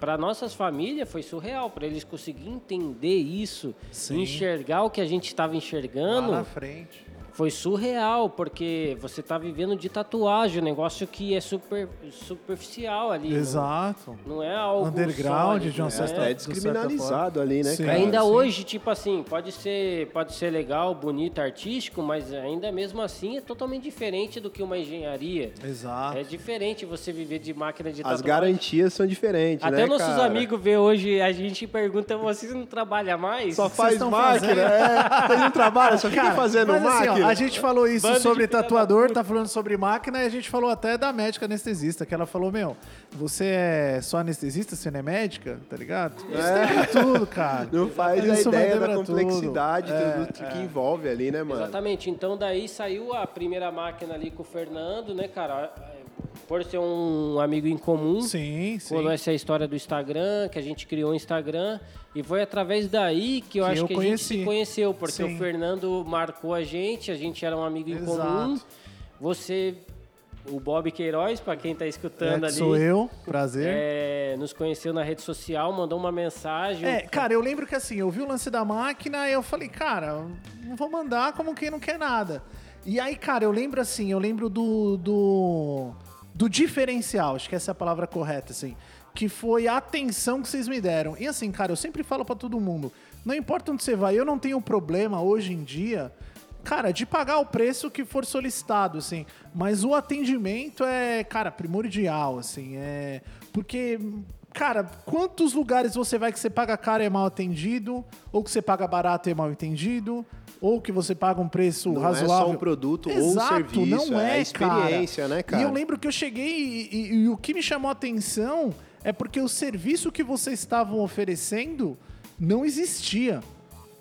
Para nossas famílias foi surreal, para eles conseguirem entender isso, Sim. enxergar o que a gente estava Lá enxergando. na frente. Foi surreal, porque você tá vivendo de tatuagem, um negócio que é super, superficial ali. não- Exato. Não, é algo Underground, sólido, de uma né? certa- É certa descriminalizado ali, né, Sim. cara? Ainda sim. hoje, tipo assim, pode ser, pode ser legal, bonito, artístico, mas ainda mesmo assim é totalmente diferente do que uma engenharia. Exato. É diferente você viver de máquina de As tatuagem. garantias são diferentes, Até né, nossos cara? amigos vê hoje, a gente pergunta, você não trabalha mais? Só Vocês faz máquina, fazendo? é. Vocês não trabalham, só fica fazendo mas assim, ó, a gente falou isso Bando sobre tatuador, tá falando sobre máquina, e a gente falou até da médica anestesista, que ela falou, meu, você é só anestesista, você não é médica, tá ligado? Isso pra tudo, cara. Não faz a Isso vai ideia da complexidade tudo. É, que envolve ali, né, mano? Exatamente. Então daí saiu a primeira máquina ali com o Fernando, né, cara? Por ser um amigo em comum. Sim, sim. Rolou essa história do Instagram, que a gente criou o Instagram. E foi através daí que eu Que acho eu que a gente se conheceu, porque Sim. o Fernando marcou a gente, a gente era um amigo em Exato. comum. Você, o Bob Queiroz, para quem tá É, escutando que ali. sou eu, prazer. *laughs* é, nos conheceu na rede social, mandou uma mensagem. É, cara, eu lembro que assim, eu vi o lance da máquina e eu falei, cara, não vou mandar como quem não quer nada. E aí, cara, eu lembro assim, eu lembro do, do, do diferencial, acho que essa é a palavra correta, assim, que foi a atenção que vocês me deram. E assim, cara, eu sempre falo pra todo mundo, não importa onde você vai, eu não tenho problema hoje em dia, cara, de pagar o preço que for solicitado, assim, mas o atendimento é, cara, primordial, assim, é... Porque Cara, quantos lugares você vai que você paga caro e é mal atendido? Ou que você paga barato e é mal entendido? Ou que você paga um preço Não razoável? é só um produto ou um Exato, serviço, não é é, a experiência, cara. né, cara? E eu lembro que eu cheguei e, e- e o que me chamou a atenção é porque o serviço que vocês estavam oferecendo não existia.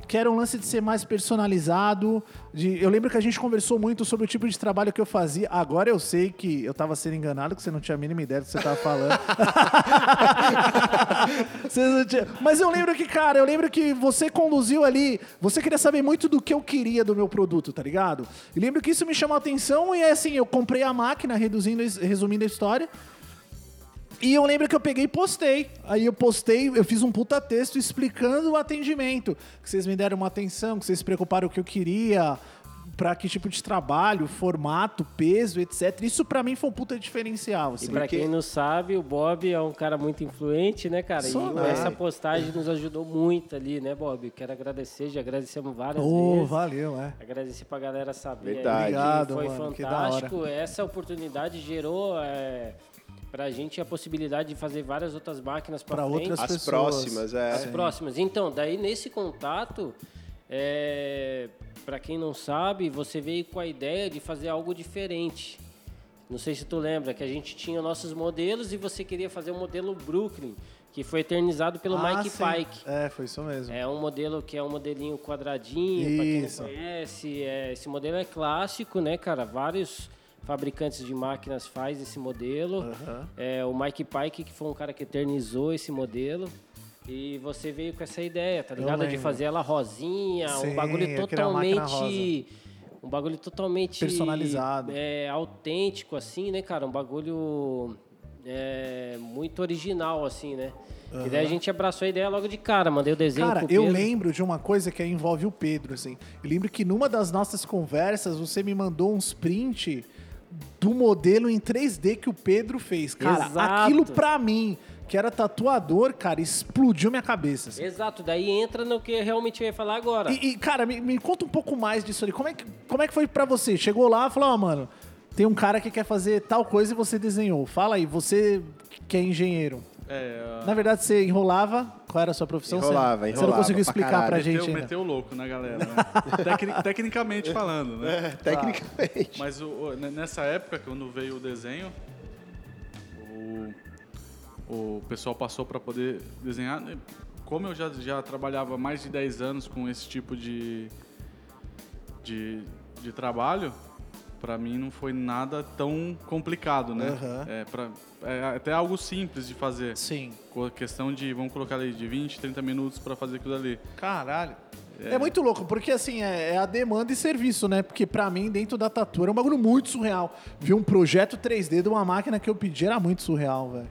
Que era um lance de ser mais personalizado. De... Eu lembro que a gente conversou muito sobre o tipo de trabalho que eu fazia. Agora eu sei que eu tava sendo enganado, que você não tinha a mínima ideia do que você tava falando. *laughs* Tinha- Mas eu lembro que, cara, eu lembro que você conduziu ali. Você queria saber muito do que eu queria do meu produto, tá ligado? E lembro que isso me chamou a atenção e assim, eu comprei a máquina, reduzindo, resumindo a história. E eu lembro que eu peguei e postei. Aí eu postei, eu fiz um puta texto explicando o atendimento. Que vocês me deram uma atenção, que vocês se preocuparam com o que eu queria, pra que tipo de trabalho, formato, peso, etc. Isso pra mim foi um puta diferencial. E Assim. pra quem não sabe, o Bob é um cara muito influente, né, cara? Sou, e né? essa postagem nos ajudou muito ali, né, Bob? Quero agradecer, já agradecemos várias Oh, vezes. valeu, é. Agradecer pra galera saber. Verdade. que Obrigado, foi mano, que da fantástico. Essa oportunidade gerou é, pra gente a possibilidade de fazer várias outras máquinas frente. outras As pessoas. próximas, é. As próximas. Então, daí nesse contato, é, para quem não sabe, você veio com a ideia de fazer algo diferente. Não sei se tu lembra que a gente tinha nossos modelos e você queria fazer um modelo Brooklyn, que foi eternizado pelo Ah, Mike sim. Pike. É, foi isso mesmo. É um modelo que é um modelinho quadradinho, para quem Isso. não conhece. é, esse modelo é clássico, né, cara? Vários fabricantes de máquinas faz esse modelo. Aham. É, o Mike Pike, que foi um cara que eternizou esse modelo. E você veio com essa ideia, tá ligado? De fazer ela rosinha, Sim, um bagulho totalmente. Um bagulho totalmente. Personalizado. É, autêntico, assim, né, cara? Um bagulho. é, muito original, assim, né? E daí a gente abraçou a ideia logo de cara, mandei o desenho Cara, eu lembro de uma coisa que envolve o Pedro, assim. Eu lembro que numa das nossas conversas você me mandou uns print do modelo em 3D que o Pedro fez. Cara, Exato. aquilo pra mim, que era tatuador, cara, explodiu minha cabeça. assim. Exato, daí entra no que eu realmente ia falar agora. E, e, cara, me, me conta um pouco mais disso ali. Como é que, como é que foi pra você? Chegou lá e falou, ó, mano, tem um cara que quer fazer tal coisa e você desenhou. Fala aí, você que é engenheiro. É, Na verdade, você enrolava? Qual era a sua profissão? Enrolava, você, Você não enrolava conseguiu pra explicar pra caralho. gente meteu, ainda. meteu o louco na galera, né? *laughs* Tecni- tecnicamente falando, né? Tecnicamente. Mas o- o- ne- nessa época, quando veio o desenho, o, o pessoal passou para poder desenhar. Como eu já, já trabalhava mais de 10 anos com esse tipo de, de, de trabalho, para mim não foi nada tão complicado, né? Aham. É, pra, é até algo simples de fazer. Sim. Com a questão de, vamos colocar ali, de 20, 30 minutos para fazer aquilo ali. Caralho. É. muito louco, porque assim, é, é a demanda e serviço, né? Porque pra mim, dentro da Tatu, era um bagulho muito surreal. Ver um projeto 3D de uma máquina que eu pedi era muito surreal, velho.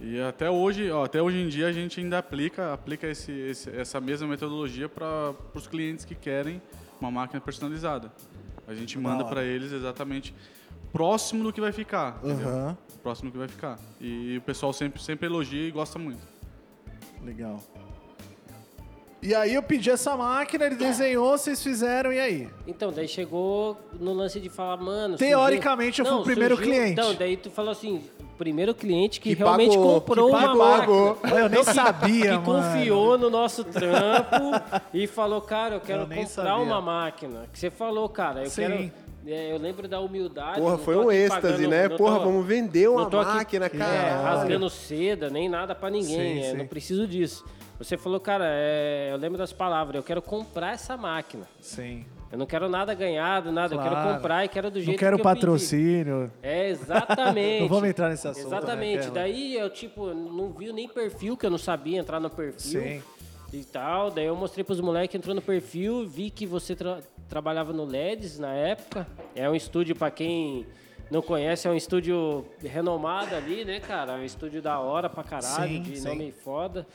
E até hoje, ó, até hoje em dia a gente ainda aplica, aplica esse, esse- essa mesma metodologia para os clientes que querem uma máquina personalizada. A gente manda para eles exatamente próximo do que vai ficar. Aham. Próximo do que vai ficar. E o pessoal sempre, sempre elogia e gosta muito. Legal. E aí eu pedi essa máquina, ele desenhou, vocês fizeram, e aí? Então, daí chegou no lance de falar, mano. Teoricamente, eu fui o primeiro cliente. Então, daí tu falou assim: o primeiro cliente que, Que realmente pagou, comprou que uma pagou. máquina. Eu nem sabia, que mano. confiou no nosso trampo *laughs* e falou, cara, eu quero Eu comprar sabia. uma máquina. Que você falou, cara, eu Sim. quero. é, eu lembro da humildade. Porra, não foi um êxtase, pagando- né? não Porra, tô- vamos vender uma não aqui, máquina, é, cara. rasgando seda, nem nada pra ninguém. Sim, é, sim. Não preciso disso. Você falou, cara, é, eu lembro das palavras, eu quero comprar essa máquina. Sim. Eu não quero nada ganhado, nada. Eu quero Claro. comprar e quero do jeito Não quero que eu pedi. patrocínio. É, exatamente. *laughs* Não vamos entrar nesse assunto, né, Exatamente. Kelly? Daí eu, tipo, não vi nem perfil, que eu não sabia entrar no perfil. Sim. E tal. Daí eu mostrei pros moleques, entrou no perfil, vi que você tra- trabalhava no LEDs na época. É um estúdio, pra quem não conhece, é um estúdio renomado ali, né, cara? É um estúdio da hora pra caralho, Sim, de sim. nome foda.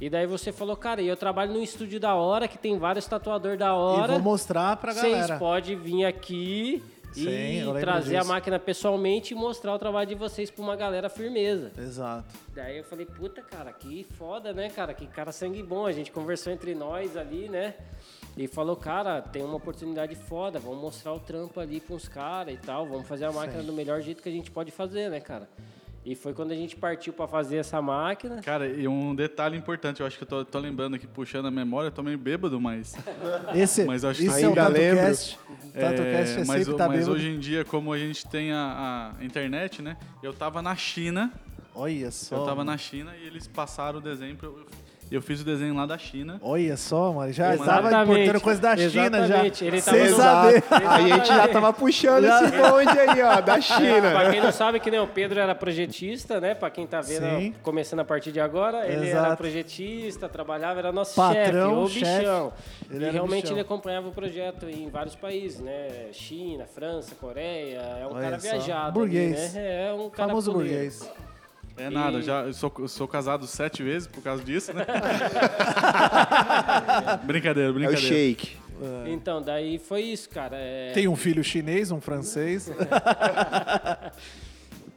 E daí você falou, cara, e eu trabalho num estúdio da hora, que tem vários tatuador da E hora. vou mostrar pra Vocês galera. podem vir aqui Sim, e trazer a disso. máquina pessoalmente e mostrar o trabalho de vocês pra uma galera firmeza. Exato. Daí eu falei, puta, cara, que foda, né, cara? Que cara sangue bom. A gente conversou entre nós ali, né? E falou, cara, tem uma oportunidade foda, vamos mostrar o trampo ali pra uns caras e tal, vamos fazer a máquina do melhor jeito que a gente pode fazer, né, cara? E foi quando a gente partiu pra fazer essa máquina. Cara, e um detalhe importante, eu acho que eu tô, tô lembrando aqui, puxando a memória, eu tô meio bêbado, mas. *laughs* Esse, Mas eu acho isso que é o ainda TatuCast. O É, TatuCast é, mas sempre o- tá mas hoje em dia, como a gente tem a, a internet, né? Eu tava na China, Olha só. eu tava na China e eles passaram o desenho pra eu. Eu fiz o desenho lá da China. Olha só, mano. Já estava importando coisa da China já. Ele tava Sem no- saber. Aí a gente já tava puxando esse bonde aí, ó, da *laughs* pra China. quem não sabe, que nem o Pedro era projetista, né? Pra quem tá vendo, Sim. começando a partir de agora, ele Exato. era projetista, trabalhava, era nosso Patrão, chefe, o chefe. bichão. Ele e realmente bichão. ele acompanhava o projeto em vários países, né? China, França, Coreia. É um Olha cara só. viajado. Burguês. ali, né? É um cara Famoso fuleiro. burguês. É nada, já eu sou, eu sou casado sete vezes por causa disso, né? *laughs* brincadeira, É o brincadeira. shake. Então, daí foi isso, cara. É- Tem um filho chinês, um francês. *laughs*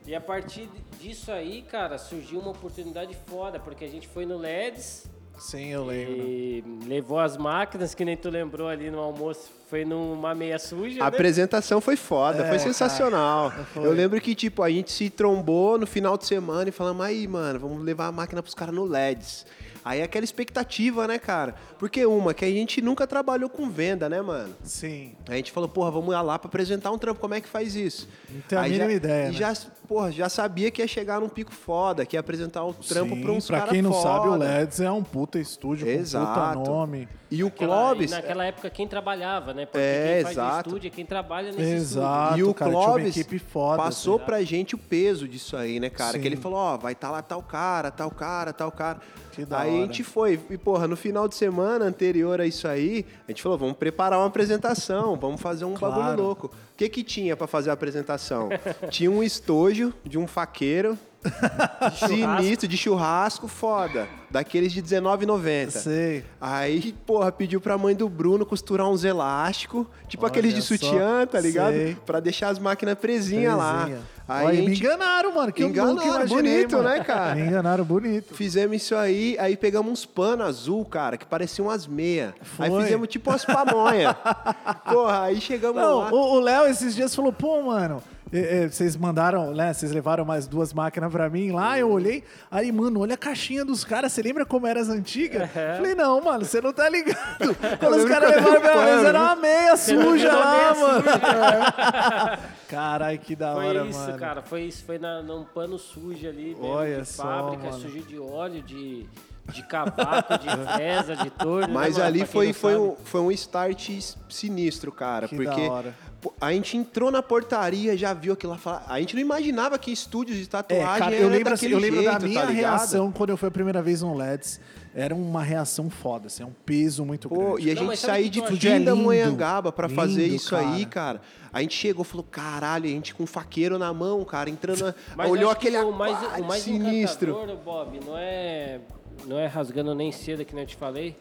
E a partir disso aí, cara, surgiu uma oportunidade foda, porque a gente foi no LEDs, Sim, eu lembro. E levou as máquinas, que nem tu lembrou ali no almoço, foi numa meia suja. A né? apresentação foi foda, É, foi sensacional. Foi. Eu lembro que, tipo, a gente se trombou no final de semana e falamos, aí, mano, vamos levar a máquina pros caras no LEDs. Aí é aquela expectativa, né, cara? Porque uma, que a gente nunca trabalhou com venda, né, mano? Sim. A gente falou, porra, vamos lá pra apresentar um trampo, como é que faz isso? Não tenho a mínima já, ideia, e né? já, porra, já sabia que ia chegar num pico foda, que ia apresentar o trampo Sim, pra uns pra caras quem não sabe, o foda. LEDs é um puta estúdio com puta Exato. nome. E o Clóvis... e naquela época quem trabalhava, né? Porque É, quem faz exato. estúdio é quem trabalha nesse Exato. E o cara, Clóvis foda. passou assim. pra gente o peso disso aí, né, cara? Sim. Que ele falou, ó, vai estar lá tal cara, tal cara, tal cara. Que da aí a gente foi. E, porra, no final de semana anterior a isso aí, a gente falou, vamos preparar uma apresentação, vamos fazer um Claro. bagulho louco. O que que tinha pra fazer a apresentação? *laughs* tinha um estojo de um faqueiro sinistro, de churrasco, foda. Daqueles de R$19,90. Sei. Aí, porra, pediu pra mãe do Bruno costurar uns elásticos, tipo Olha aqueles de só. sutiã, tá ligado? Sei. Pra deixar as máquinas presinhas lá. Presinha. Aí Olha, a me gente enganaram, mano. Que Enganaram, nunca imaginei, bonito, mano. né, cara? *laughs* Me enganaram bonito. fizemos isso aí, aí pegamos uns panos azul, cara, que pareciam umas meias. Aí fizemos tipo umas pamonha. *laughs* porra, aí chegamos Não, lá. o o Léo esses dias falou, pô, mano, é, é, vocês mandaram, né? Vocês levaram mais duas máquinas pra mim lá, eu olhei. Aí, mano, olha a caixinha dos caras. Você lembra como eram as antigas? Falei, não, mano, você não tá ligado. *laughs* Quando os caras levaram era pra pano, mesa, era uma meia suja Era lá, mano. *laughs* Caralho, que da Foi hora, isso, mano. cara. Foi isso. Foi na, num pano sujo ali, mesmo, Olha de só, fábrica, mano. sujo de óleo, de, de cavaco, de *laughs* reza, de torno. né, Mas mano? ali foi, foi, um, foi um start sinistro, cara. Que porque, da hora. Pô, A gente entrou na portaria, já viu aquilo lá. A gente não imaginava que estúdios de É, tatuagem cara, era eu lembro, assim, daquele eu lembro da jeito, minha tá reação quando eu fui a primeira vez no LEDs. Era uma reação foda, assim, é um peso muito Pô, grande. e a gente sair de acho? É lindo, Pindamonhangaba pra fazer isso aí, cara. A gente chegou e falou, caralho, a gente com um faqueiro na mão, cara, entrando. Na... *laughs* Mas olhou aquele o mais, o mais sinistro. Bob, não é, não é rasgando nem seda, que nem eu te falei,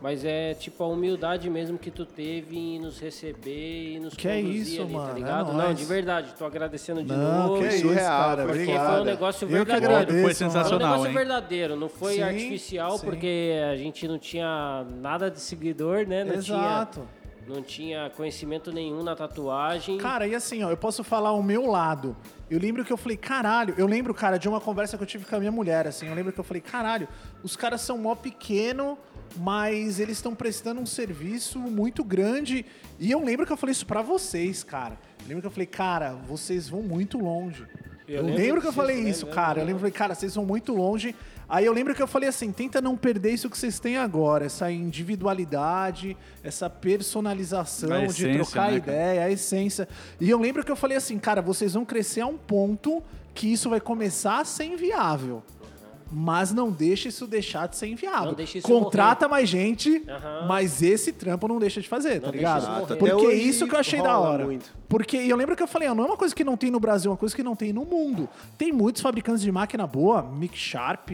mas é tipo a humildade mesmo que tu teve em nos receber e nos Que é conduzir isso, ali, mano, tá é ligado? não, nóis. de verdade, tô agradecendo de Não, novo. que isso, surreal, cara. porque Porque obrigado. foi um negócio Eu verdadeiro. agradeço, Foi mano. Foi um sensacional, negócio hein? verdadeiro, não foi Sim, artificial, sim. porque a gente não tinha nada de seguidor, né? Não Exato. Tinha, não tinha conhecimento nenhum na tatuagem. Cara, e assim, ó, eu posso falar o meu lado. Eu lembro que eu falei, caralho, eu lembro, cara, de uma conversa que eu tive com a minha mulher, assim, eu lembro que eu falei, caralho, os caras são mó pequeno, mas eles estão prestando um serviço muito grande. E eu lembro que eu falei isso pra vocês, cara. Eu lembro que eu falei, cara, vocês vão muito longe. Eu, Eu lembro, lembro que eu falei né? isso, cara. Eu lembro. lembro, que eu falei, cara, vocês vão muito longe. Aí eu lembro que eu falei assim, tenta não perder isso que vocês têm agora, essa individualidade, essa personalização de trocar né, cara? ideia, a essência. E eu lembro que eu falei assim, cara, vocês vão crescer a um ponto que isso vai começar a ser inviável. Mas não deixa isso deixar de ser inviável. Não deixa isso Contrata mais gente, Aham. mas esse trampo não deixa de fazer, tá Não deixa ligado? isso morrer. Porque hoje isso que eu achei da hora. muito. Porque e eu lembro que eu falei, ó, não é uma coisa que não tem no Brasil, é uma coisa que não tem no mundo. Tem muitos fabricantes de máquina boa, Mick Sharp,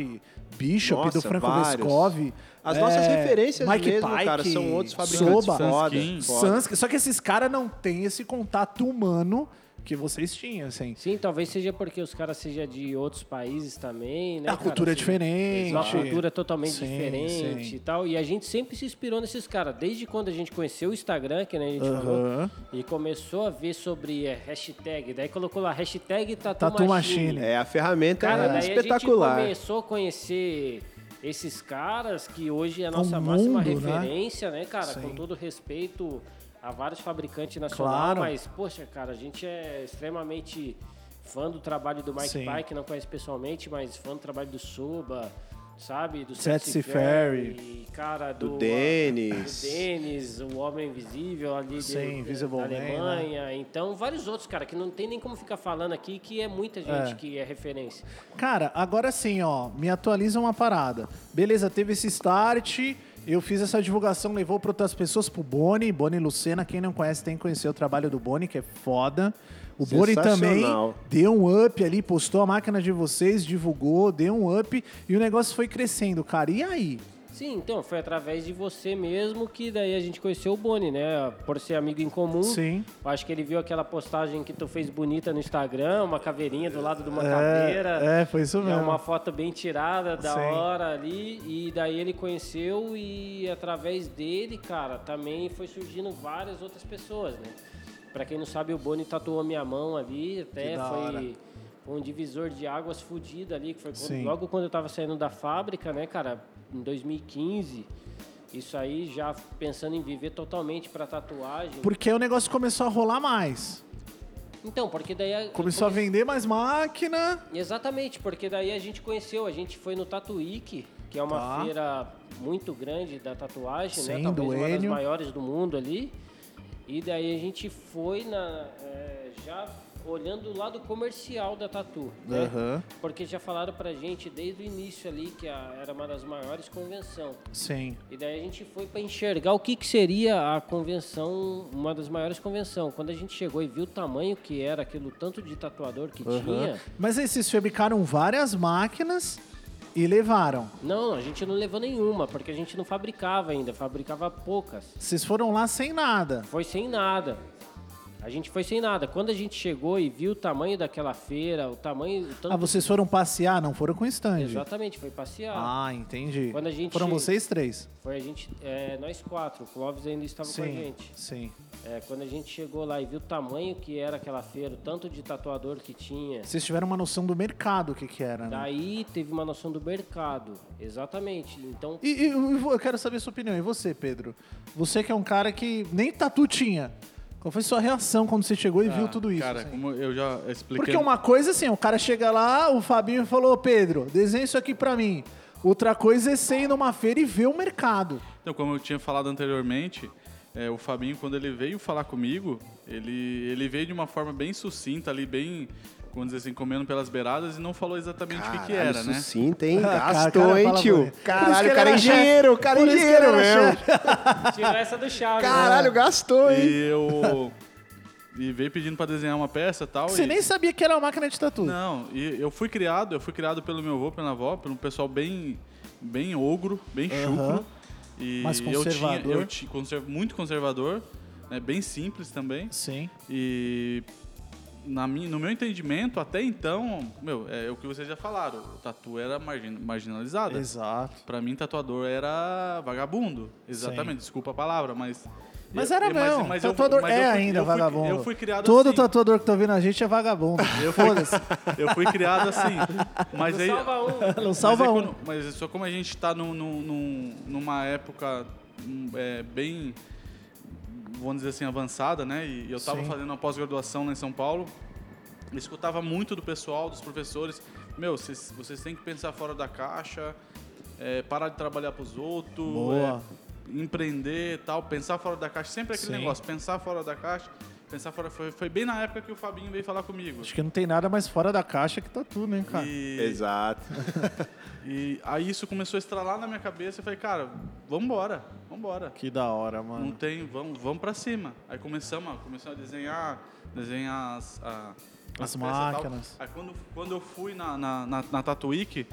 Bishop, Nossa, do Franco vários. Vescov. As é, nossas referências Mike mesmo, Pike, cara, são outros fabricantes Soba, foda, Sunskin. foda. Só que esses caras não têm esse contato humano que vocês tinham, assim. Sim, talvez seja porque os caras sejam de outros países também, né? A cara? cultura é Assim, diferente. Uma cultura totalmente Sim, diferente sim. e tal. E a gente sempre se inspirou nesses caras. Desde quando a gente conheceu o Instagram, que nem a gente falou, e começou a ver sobre é, hashtag. Daí colocou lá hashtag Tatu, Tatu Machine. Machine. É, a ferramenta Cara, é daí espetacular. a gente começou a conhecer esses caras que hoje é a É nossa máxima mundo, né? referência, né, cara? Sim. Com todo respeito a vários fabricantes nacionais, Claro. mas, poxa, cara, a gente é extremamente fã do trabalho do Mike Sim. Pike, não conhece pessoalmente, mas fã do trabalho do Soba, sabe? Do Seth Ferry. cara, do, Do Dennis. do Dennis, o Homem Invisível ali Sim, de- Invisible da Man, né? Alemanha. Então, vários outros, cara, que não tem nem como ficar falando aqui, que é muita gente É. que é referência. Cara, agora sim, ó, me atualiza uma parada. Beleza, teve esse start, eu fiz essa divulgação, levou para outras pessoas, pro Boni, Boni Lucena, quem não conhece tem que conhecer o trabalho do Boni, que é foda. O Boni também deu um up ali, postou a máquina de vocês, divulgou, deu um up e o negócio foi crescendo, cara. E aí? Sim, então, foi através de você mesmo que daí a gente conheceu o Boni, né? Por ser amigo em comum. Sim. Acho que ele viu aquela postagem que tu fez bonita no Instagram, uma caveirinha do lado de uma caveira. É, é, foi isso É mesmo. uma foto bem tirada, da Sim. hora ali. E daí ele conheceu e através dele, cara, também foi surgindo várias outras pessoas, né? Pra quem não sabe, o Boni tatuou minha mão ali, até foi um divisor de águas fudido ali, que foi quando- logo quando eu tava saindo da fábrica, né, cara, em 2015. Isso aí já pensando em viver totalmente pra tatuagem. Porque o negócio começou a rolar mais. Então, porque daí Começou a vender mais máquina. Exatamente, porque daí a gente conheceu, a gente foi no Tatuíque, que é uma Tá. feira muito grande da tatuagem, Sim, né? Talvez uma das maiores do mundo ali. E daí a gente foi na, é, já olhando o lado comercial da tatu, né? Aham. Porque já falaram pra gente desde o início ali que a- era uma das maiores convenções. Sim. E daí a gente foi para enxergar o que, que seria a convenção, uma das maiores convenções. Quando a gente chegou e viu o tamanho que era aquilo, tanto de tatuador que tinha, Mas aí vocês fabricaram várias máquinas e levaram. Não, a gente não levou nenhuma, porque a gente não fabricava ainda, fabricava poucas. Vocês foram lá sem nada. Foi sem nada. A gente foi sem nada. Quando a gente chegou e viu o tamanho daquela feira, o tamanho. O tanto Ah, vocês foram passear, não foram com stand. Exatamente, foi passear. Ah, entendi. Quando a gente Foram vocês três. Foi a gente, é, nós quatro. O Clóvis ainda estava com a Sim, gente. sim. É, quando a gente chegou lá e viu o tamanho que era aquela feira, o tanto de tatuador que tinha. Vocês tiveram uma noção do mercado, o que que era, né? Daí teve uma noção do mercado. Exatamente. Então, E, e eu quero saber a sua opinião. E você, Pedro? Você que é um cara que nem tatu tinha. Qual foi sua reação quando você chegou e viu Ah, tudo isso? Cara, assim? como eu já expliquei. Porque uma coisa assim, o cara chega lá, o Fabinho falou, "Ô, Pedro, desenha isso aqui pra mim. Outra coisa é você ir numa feira e ver o mercado. Então, como eu tinha falado anteriormente, é, o Fabinho, quando ele veio falar comigo, ele, ele veio de uma forma bem sucinta ali, bem, vamos dizer assim, comendo pelas beiradas e não falou exatamente o que, era, né? *laughs* hein? Cara, Gastou, cara, hein, tio? Caralho, o cara é engenheiro, o cara é engenheiro mesmo. *laughs* Tirou essa do Chaves. né? Caralho, gastou, hein? E eu. E veio pedindo pra desenhar uma peça e tal. Você e- nem sabia que era uma máquina de tatu. Não, e eu fui criado, eu fui criado pelo meu avô, pela avó, por um pessoal bem, bem ogro, bem Aham. chucro. E Mais eu tinha, conservador. eu tinha muito conservador, né, bem simples também. Sim. E na minha, no meu entendimento, até então, meu, é o que vocês já falaram, o tatu era margin, marginalizado. Exato. Pra mim, tatuador era vagabundo. Exatamente, desculpa a palavra, mas. Mas eu- era eu- mesmo. mas eu- tatuador mas eu é fui- ainda eu fui- vagabundo. Eu fui criado Todo assim. tatuador que tá ouvindo a gente é vagabundo. *laughs* Eu fui, Foda-se. eu fui criado assim. Mas aí. Salva um. *laughs* Não salva mas, é um. quando- mas só como a gente está num, num- num- numa época hum, é, bem, vamos dizer assim, avançada, né? E eu estava fazendo uma pós-graduação lá em São Paulo. eu escutava muito do pessoal, dos professores. Meu, vocês, vocês têm que pensar fora da caixa, é, parar de trabalhar para os outros, é, empreender e tal, pensar fora da caixa. Sempre aquele Sim. negócio, pensar fora da caixa. Pensar fora, foi, foi bem na época que o Fabinho veio falar comigo. Acho que não tem nada mais fora da caixa que tatu, né, cara? E- Exato. *laughs* E aí isso começou a estralar na minha cabeça. Eu falei, cara, vambora, vambora. Que da hora, Não mano. tem, vamos, vamos pra cima. Aí começamos, começamos a desenhar, desenhar as, a- As tal. máquinas. Aí quando, quando eu fui na, na, na, na Tatuíque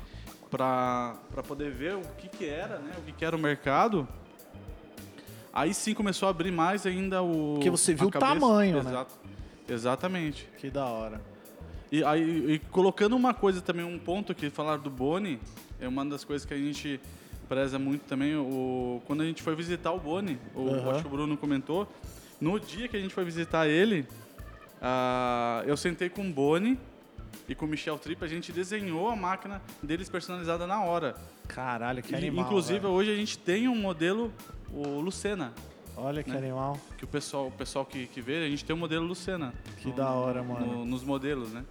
pra, pra poder ver o que que era, né? O que que era o mercado. Aí sim começou a abrir mais ainda o... Porque você viu o cabeça. tamanho, né? Exato. Exatamente. Que da hora. E, aí, e colocando uma coisa também, um ponto que falaram do Boni, é uma das coisas que a gente preza muito também. O, quando a gente foi visitar o Boni, o, Aham. acho que o Bruno comentou, no dia que a gente foi visitar ele, ah, eu sentei com o Boni e com o Michel Tripp, a gente desenhou a máquina deles personalizada na hora. Caralho, que E, animal. inclusive, velho. hoje a gente tem um modelo, o Lucena. Olha que né? animal. Que o pessoal, o pessoal que, que vê, a gente tem o modelo Lucena. Que no- da hora, mano. no- nos modelos, né?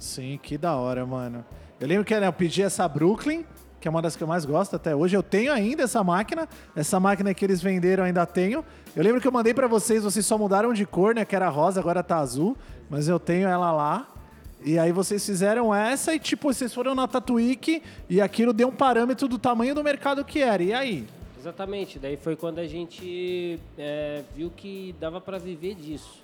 Sim, que da hora, mano. Eu lembro que né, eu pedi essa Brooklyn, que é uma das que eu mais gosto até hoje. Eu tenho ainda essa máquina. Essa máquina que eles venderam eu ainda tenho. Eu lembro que eu mandei pra vocês, vocês só mudaram de cor, né? Que era rosa, agora tá azul. Mas eu tenho ela lá. E aí vocês fizeram essa e, tipo, vocês foram na Tatuíque e aquilo deu um parâmetro do tamanho do mercado que era. E aí? Exatamente, daí foi quando a gente é, viu que dava para viver disso.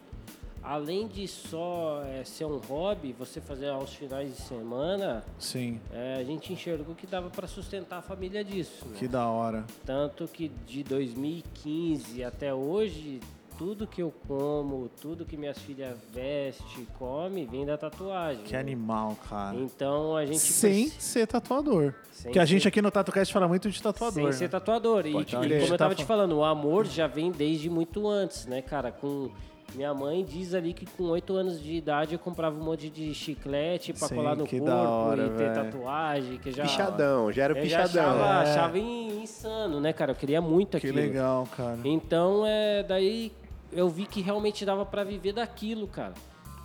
Além de só é, ser um hobby, você fazer aos finais de semana, Sim, é, a gente enxergou que dava para sustentar a família disso. né? que da hora. Tanto que de 2015 até hoje, tudo que eu como, tudo que minhas filhas vestem, come, vem da tatuagem. Que né? animal, cara. Então a gente Sem preci- ser tatuador. Sem Porque a gente ser- aqui no TatuCast fala muito de tatuador. Sem né? ser tatuador. E, crer. como eu Tá tava te fal- falando, o amor já vem desde muito antes, né, cara? Com minha mãe diz ali que com oito anos de idade eu comprava um monte de chiclete pra Sim, colar no que corpo hora, e ter velho. tatuagem, que já Pichadão, já era eu já pichadão. achava, É. achava in- insano, né, cara? Eu queria muito Que aquilo. legal, cara. Então, é, daí eu vi que realmente dava pra viver daquilo, cara.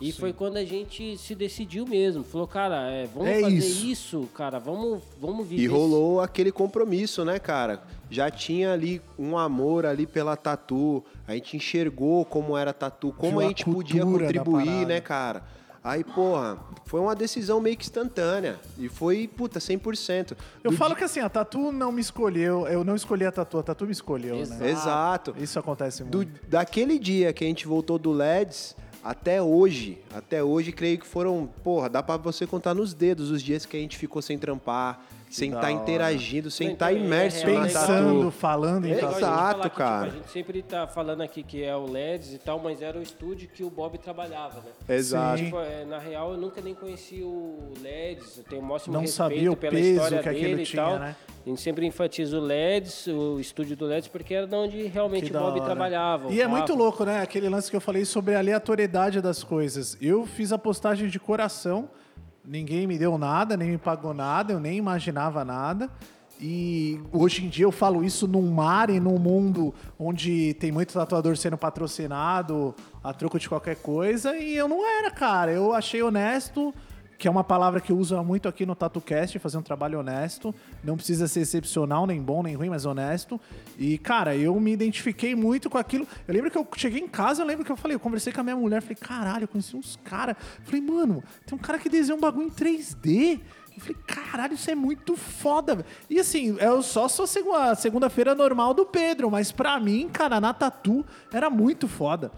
E foi quando a gente se decidiu mesmo. Falou, cara, é, vamos É fazer isso. isso. cara. Vamos, vamos viver E isso. rolou aquele compromisso, né, cara? Já tinha ali um amor ali pela tatu. A gente enxergou como era tatu, como Viu a a gente podia contribuir, né, cara? Aí, porra, foi uma decisão meio que instantânea. E foi, puta, 100%. Eu Do falo di- que assim, a Tatu não me escolheu, eu não escolhi a Tatu, a Tatu me escolheu, Exato. né? Exato. Isso acontece Do, muito. daquele dia que a gente voltou do LEDs até hoje, até hoje, creio que foram, porra, dá pra você contar nos dedos os dias que a gente ficou sem trampar, sem estar hora. interagindo, sem estar então, é imerso na né? Pensando, tatu. falando em É Exato, que, cara. Tipo, a gente sempre tá falando aqui que é o LEDs e tal, mas era o estúdio que o Bob trabalhava, né? Exato. Tipo, é, na real, eu nunca nem conheci o LEDs, eu tenho o máximo Não respeito sabia o pela peso história que aquilo dele e tinha, tal. né? A gente sempre enfatiza o LEDs, o estúdio do LEDs, porque era de onde realmente Que o Bob hora. trabalhava. o E é muito louco, né? Aquele lance que eu falei sobre a aleatoriedade das coisas. Eu fiz a postagem de coração, ninguém me deu nada, nem me pagou nada, eu nem imaginava nada. E hoje em dia eu falo isso num mar e num mundo onde tem muito tatuador sendo patrocinado a troco de qualquer coisa. E eu não era, cara. Eu achei honesto que é uma palavra que uso muito aqui no TatuCast, fazer um trabalho honesto. Não precisa ser excepcional, nem bom, nem ruim, mas honesto. E, cara, eu me identifiquei muito com aquilo. Eu lembro que eu cheguei em casa, eu lembro que eu falei, eu conversei com a minha mulher, falei, caralho, eu conheci uns caras. Falei, mano, tem um cara que desenha um bagulho em 3D. Eu falei, caralho, isso é muito foda. E assim, eu só sou segunda- segunda-feira normal do Pedro, mas pra mim, cara, na Tatu era muito foda.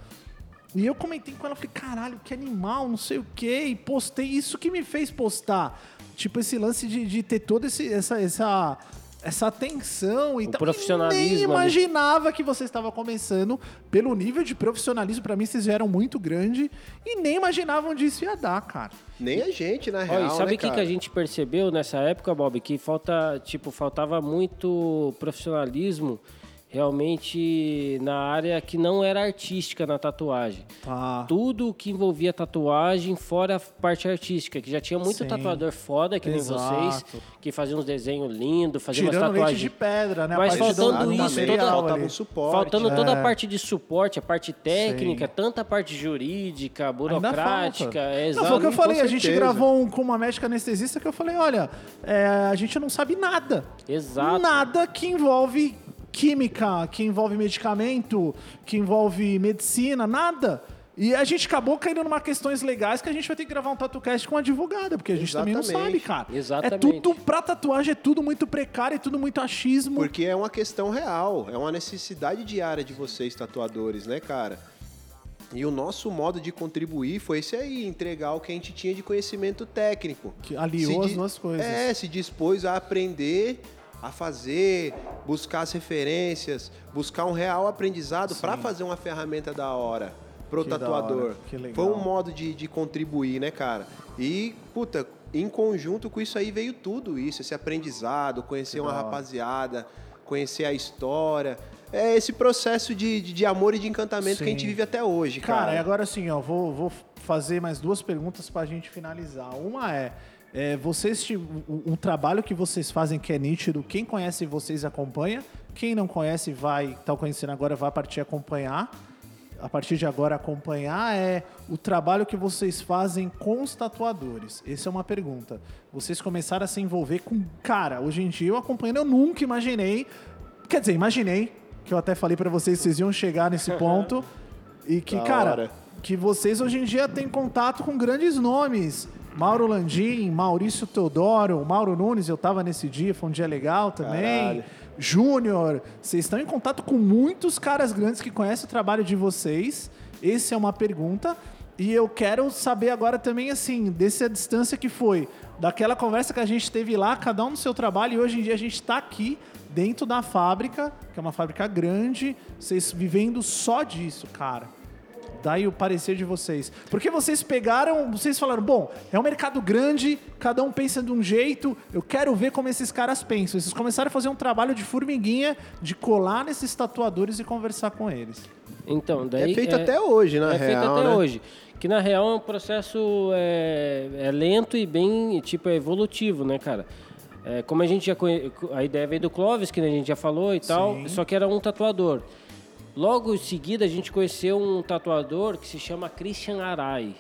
E eu comentei com ela, falei, caralho, que animal, não sei o quê, e postei isso que me fez postar. Tipo, esse lance de, de ter toda esse- essa, essa, essa atenção e O tal. profissionalismo E nem ali. imaginava que você estava começando. Pelo nível de profissionalismo, pra mim, vocês eram muito grande e nem imaginavam onde isso ia dar, cara. Nem a gente, na real, e sabe né, o que, que cara? a gente percebeu nessa época, Bob? Que falta, tipo, faltava muito profissionalismo realmente na área que não era artística na tatuagem. Tá. Tudo que envolvia tatuagem, fora a parte artística, que já tinha muito Sim. tatuador foda, que nem vocês, que faziam uns desenhos lindos, faziam umas Tirando leite tatuagens. de pedra, né? Mas faltando do, do isso, toda- faltava um suporte. Faltando toda É. a parte de suporte, a parte técnica, Sim. tanta parte jurídica, burocrática. É, Não, exato. foi o que eu falei, a gente gravou um, com uma médica anestesista que eu falei, olha, é, a gente não sabe nada. Exato. Nada que envolve química, que envolve medicamento, que envolve medicina, nada. E a gente acabou caindo numa questões legais que a gente vai ter que gravar um tatucast com uma advogada, porque a gente também não Exatamente. sabe, cara. Exatamente. É tudo, pra tatuagem é tudo muito precário, é tudo muito achismo. Porque é uma questão real, é uma necessidade diária de vocês, tatuadores, né, cara? E o nosso modo de contribuir foi esse aí, entregar o que a gente tinha de conhecimento técnico. Que aliou Se as di- duas coisas. É, se dispôs a aprender, a fazer, buscar as referências, buscar um real aprendizado para fazer uma ferramenta da hora pro Que tatuador. hora, que legal. Foi um modo de, de contribuir, né, cara? E, puta, em conjunto com isso aí veio tudo isso, esse aprendizado, conhecer uma rapaziada, conhecer a história. É esse processo de, de, de amor e de encantamento que a gente Sim. vive até hoje, cara. Cara, e agora sim, ó, vou, vou fazer mais duas perguntas pra gente finalizar. Uma é, é, vocês um, um trabalho que vocês fazem que é nítido, quem conhece vocês acompanha, quem não conhece vai, tá conhecendo agora, vai partir acompanhar. A partir de agora acompanhar é o trabalho que vocês fazem com os tatuadores. Essa é uma pergunta. Vocês começaram a se envolver com. Cara, hoje em dia eu acompanhando, eu nunca imaginei. Quer dizer, imaginei, que eu até falei pra vocês vocês iam chegar nesse *laughs* ponto. E que, Da cara, hora. que vocês hoje em dia têm contato com grandes nomes. Mauro Landim, Maurício Teodoro, Mauro Nunes, eu tava nesse dia, foi um dia legal também. Caralho. Júnior, vocês estão em contato com muitos caras grandes que conhecem o trabalho de vocês. Essa é uma pergunta. E eu quero saber agora também, assim, dessa distância que foi, daquela conversa que a gente teve lá, cada um no seu trabalho, e hoje em dia a gente está aqui dentro da fábrica, que é uma fábrica grande, vocês vivendo só disso, cara. Daí o parecer de vocês. Porque vocês pegaram, vocês falaram, bom, é um mercado grande, cada um pensa de um jeito, eu quero ver como esses caras pensam. Vocês começaram a fazer um trabalho de formiguinha, de colar nesses tatuadores e conversar com eles. Então, daí É feito até hoje, na é feito real, até né? hoje. Que na real é um processo é, é lento e bem tipo é evolutivo, né, cara? É, como a gente já conhe... a ideia veio do Clóvis, que a gente já falou e tal, Sim. só que era um tatuador. Logo em seguida a gente conheceu um tatuador que se chama Christian Arai.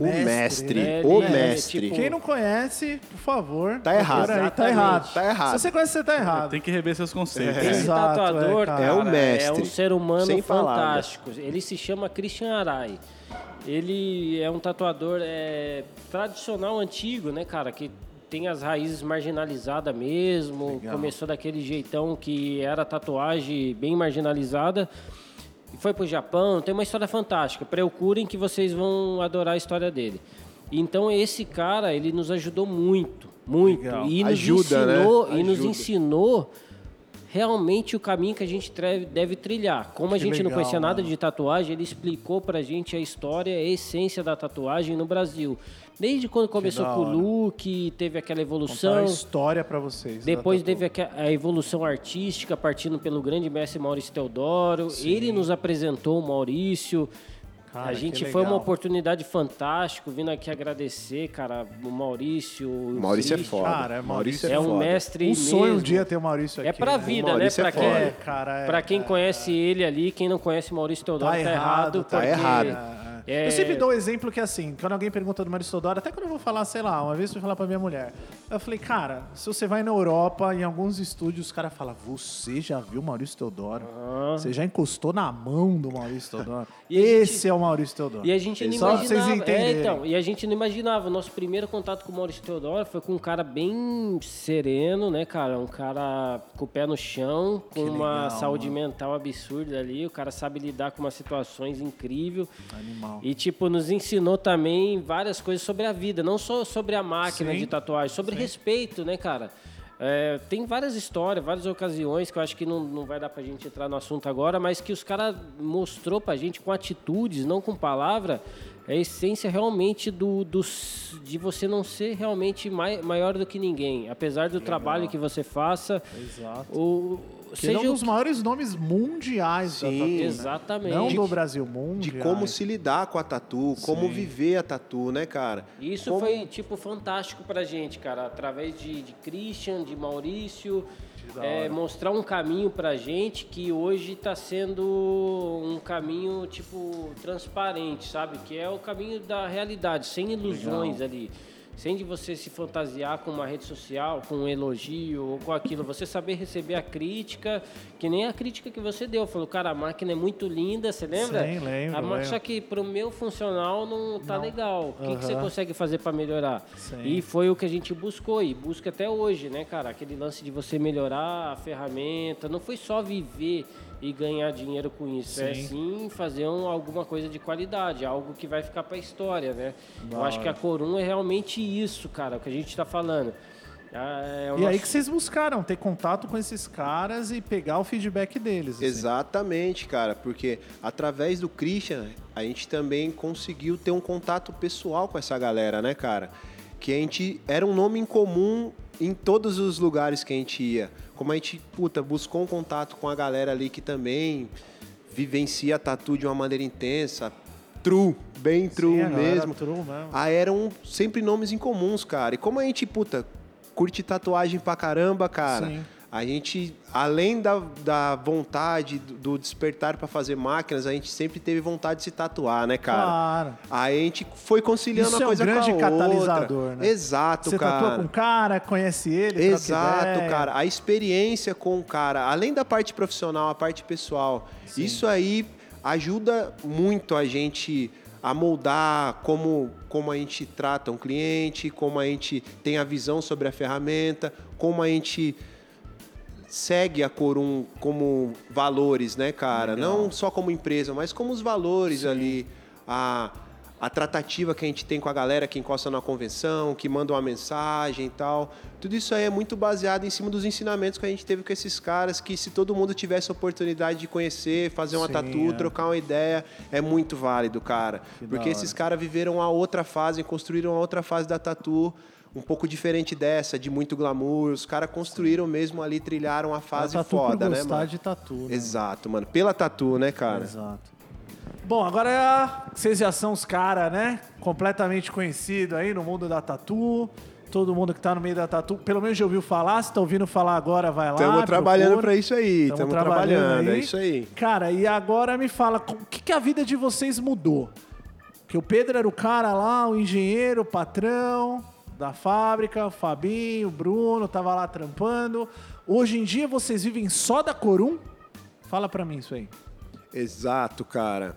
O mestre, né? o é, mestre. tipo, Quem não conhece, por favor. Tá errado. aí, Tá errado. Tá errado. Se você conhece, você tá errado. Tem que rever seus conceitos. Esse Exato, tatuador, é, cara. É o mestre. é um ser humano Sem palavras. fantástico. Ele se chama Christian Arai. Ele é um tatuador é, tradicional, antigo, né, cara? Que tem as raízes marginalizadas mesmo. Legal. Começou daquele jeitão que era tatuagem bem marginalizada. E foi pro Japão. Tem uma história fantástica. Procurem que vocês vão adorar a história dele. Então esse cara, ele nos ajudou muito, muito. Legal. E nos Ajuda, né? ensinou, e nos ensinou realmente o caminho que a gente deve, trilhar. Como a Que gente não legal, conhecia nada mano. de tatuagem, ele explicou pra gente a história, a essência da tatuagem no Brasil. Desde quando começou com o look, teve aquela Contar evolução. a história pra vocês. Depois da teve a evolução artística partindo pelo grande mestre Maurício Teodoro. Ele nos apresentou o Maurício. Cara, a gente foi uma oportunidade fantástica, vindo aqui agradecer, cara, o Maurício. O Maurício é foda. Cara, é Maurício É um foda. mestre Um sonho um mesmo. dia ter o Maurício aqui. É pra né? vida, né? Pra é quem. É, cara, é, pra quem é, conhece ele ali, quem não conhece Maurício Teodoro Tá tá, errado, errado. tá porque errado. É, É- Eu sempre dou o exemplo que assim, quando alguém pergunta do Maurício Teodoro, até quando eu vou falar, sei lá, uma vez eu fui falar pra minha mulher. Eu falei, cara, se você vai na Europa, em alguns estúdios, os caras falam, você já viu o Maurício Teodoro? Você já encostou na mão do Maurício Teodoro? *laughs* E a gente- Esse é o Maurício Teodoro. E a gente não Só pra imaginava. vocês entenderem. É, então, e a gente não imaginava. O nosso primeiro contato com o Maurício Teodoro foi com um cara bem sereno, né, cara? Um cara com o pé no chão, com uma saúde mental absurda ali. O cara sabe lidar com umas situações incríveis. Animal. E, tipo, nos ensinou também várias coisas sobre a vida, não só sobre a máquina Sim. de tatuagem, sobre respeito, né, cara? É, tem várias histórias, várias ocasiões que eu acho que não, não vai dar pra gente entrar no assunto agora, mas que os caras mostrou pra gente com atitudes, não com palavra, é a essência realmente do, dos- de você não ser realmente mai, maior do que ninguém. Apesar do trabalho que você faça, Exato. o, Que ele é um seja o dos maiores nomes mundiais da Sim. tatu, né? Exatamente. Não De- do Brasil, De mundiais. como se lidar com a tatu, como Sim. viver a tatu, né, cara? Isso Como- foi, tipo, fantástico pra gente, cara. Através de, de Christian, de Maurício, da é, mostrar um caminho pra gente que hoje tá sendo um caminho, tipo, transparente, sabe? Que é o caminho da realidade, sem ilusões ali. Sem de você se fantasiar com uma rede social, com um elogio ou com aquilo. Você saber receber a crítica, que nem a crítica que você deu. Falou, cara, a máquina é muito linda, você lembra? Sim, lembro, A lembro. Só que pro meu funcional não tá legal. O que, que você consegue fazer para melhorar? Sim. E foi o que a gente buscou e busca até hoje, né, cara? Aquele lance de você melhorar a ferramenta. Não foi só viver e ganhar dinheiro com isso. É Sim. sim fazer um- alguma coisa de qualidade, algo que vai ficar para a história, né? Eu acho que a Corum é realmente isso, cara, o que a gente tá falando. Ah, é o E aí que vocês buscaram ter contato com esses caras e pegar o feedback deles. assim. Exatamente, cara, porque através do Christian a gente também conseguiu ter um contato pessoal com essa galera, né, cara? Que a gente era um nome em comum em todos os lugares que a gente ia. Como a gente, puta, buscou um contato com a galera ali que também vivencia a tatu de uma maneira intensa, true, bem true Sim, mesmo. true mesmo. Ah, eram sempre nomes incomuns, cara. E como a gente, puta, curte tatuagem pra caramba, cara, Sim. A gente, além da, da vontade, do, despertar pra fazer máquinas, a gente sempre teve vontade de se tatuar, né, cara? Claro. Aí a gente foi conciliando Isso uma é um coisa grande com a catalisador, outra. né? Exato, Você cara. tatua com o cara, conhece ele, Exato, cara. A experiência com o cara, além da parte profissional, a parte pessoal, isso aí ajuda muito a gente a moldar como, como a gente trata um cliente, como a gente tem a visão sobre a ferramenta, como a gente segue a Corum como valores, né, cara? Não só como empresa, mas como os valores ali, a, a tratativa que a gente tem com a galera que encosta na convenção, que manda uma mensagem e tal. Tudo isso aí é muito baseado em cima dos ensinamentos que a gente teve com esses caras, que se todo mundo tivesse a oportunidade de conhecer, fazer uma Sim, tatu, é. trocar uma ideia, é muito válido, cara. Que Porque esses caras viveram a outra fase, construíram a outra fase da tatu, um pouco diferente dessa, de muito glamour. Os caras construíram mesmo ali, trilharam a fase tatu foda, por né, mano? de tatu, né? Exato, mano. Pela tatu, né, cara? Exato. Bom, agora é vocês já são os caras, né? Completamente conhecido aí no mundo da tatu. Todo mundo que tá no meio da tatu, pelo menos já ouviu falar. Se tá ouvindo falar agora, vai lá. Estamos trabalhando pra isso aí. Tamo Estamos trabalhando, é isso aí. Cara, e agora me fala, o que, que a vida de vocês mudou? Que o Pedro era o cara lá, o engenheiro, o patrão da fábrica, o Fabinho, o Bruno, tava lá trampando. Hoje em dia vocês vivem só da Corum? Fala pra mim isso aí. Exato, cara.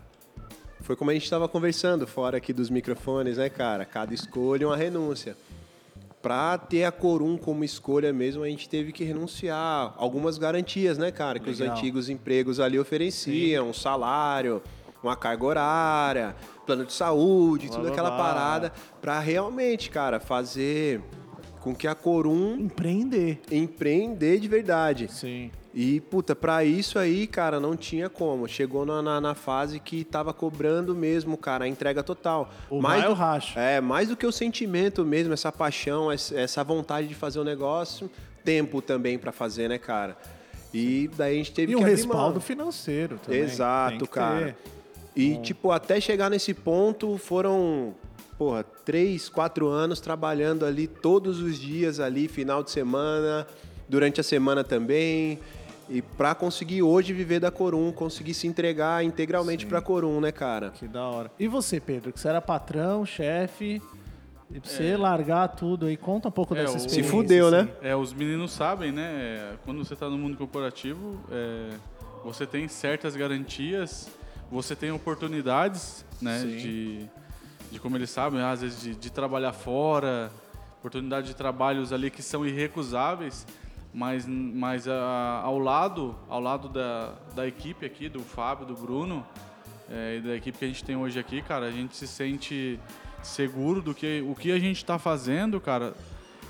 Foi como a gente estava conversando fora aqui dos microfones, né, cara? Cada escolha é uma renúncia. Pra ter a Corum como escolha mesmo, a gente teve que renunciar algumas garantias, né, cara? Que os Legal. antigos empregos ali ofereciam, um salário, uma carga horária, plano de saúde, Blá, tudo blá, aquela blá. parada, pra realmente, cara, fazer com que a Corum Empreender. empreender de verdade. Sim. E, puta, pra isso aí, cara, não tinha como. Chegou na, na, na fase que tava cobrando mesmo, cara, a entrega total. O mais ou racha. É, mais do que o sentimento mesmo, essa paixão, essa vontade de fazer o negócio, tempo também pra fazer, né, cara? E daí a gente teve E que um respaldo mão. financeiro também. Tem Exato, que cara. ter. E, tipo, até chegar nesse ponto foram, porra, três, quatro anos trabalhando ali todos os dias ali, final de semana, durante a semana também. E pra conseguir hoje viver da Corum, conseguir se entregar integralmente Sim. pra Corum, né, cara? Que da hora. E você, Pedro, que você era patrão, chefe, e pra você largar tudo aí, conta um pouco É, dessa experiência. Se fudeu, né? assim. É, os meninos sabem, né? é, Quando você está no mundo corporativo, é, você tem certas garantias, você tem oportunidades, né? Sim. De, de, como eles sabem, às vezes de, de trabalhar fora, oportunidade de trabalhos ali que são irrecusáveis, mas, mas a- ao lado, ao lado da, da equipe aqui, do Fábio, do Bruno, é, e da equipe que a gente tem hoje aqui, cara, a gente se sente seguro do que o que a gente está fazendo, cara,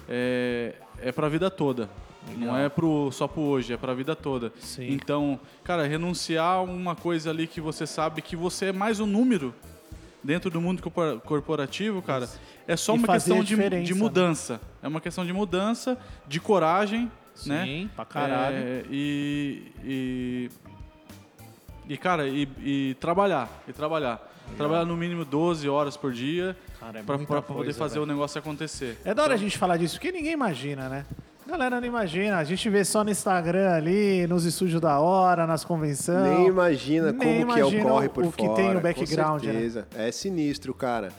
é, é para a vida toda. Não é pro, só pro hoje, é para a vida toda. Sim. Então, cara, renunciar a uma coisa ali que você sabe que você é mais um número dentro do mundo corpora- corporativo, cara, é só E uma questão de, de né? mudança. É uma questão de mudança, de coragem, né? Sim, pra caralho. É, e, e, e, cara, e, e trabalhar, e trabalhar. Trabalhar no mínimo 12 horas por dia é pra, pra poder fazer velho. o negócio acontecer. É da hora a gente falar disso, porque ninguém imagina, né? Galera não imagina. A gente vê só no Instagram ali, nos estúdios da hora, nas convenções. Nem imagina Nem como que é o imagina corre o- por o que fora. tem no com background, né? certeza. É sinistro, cara.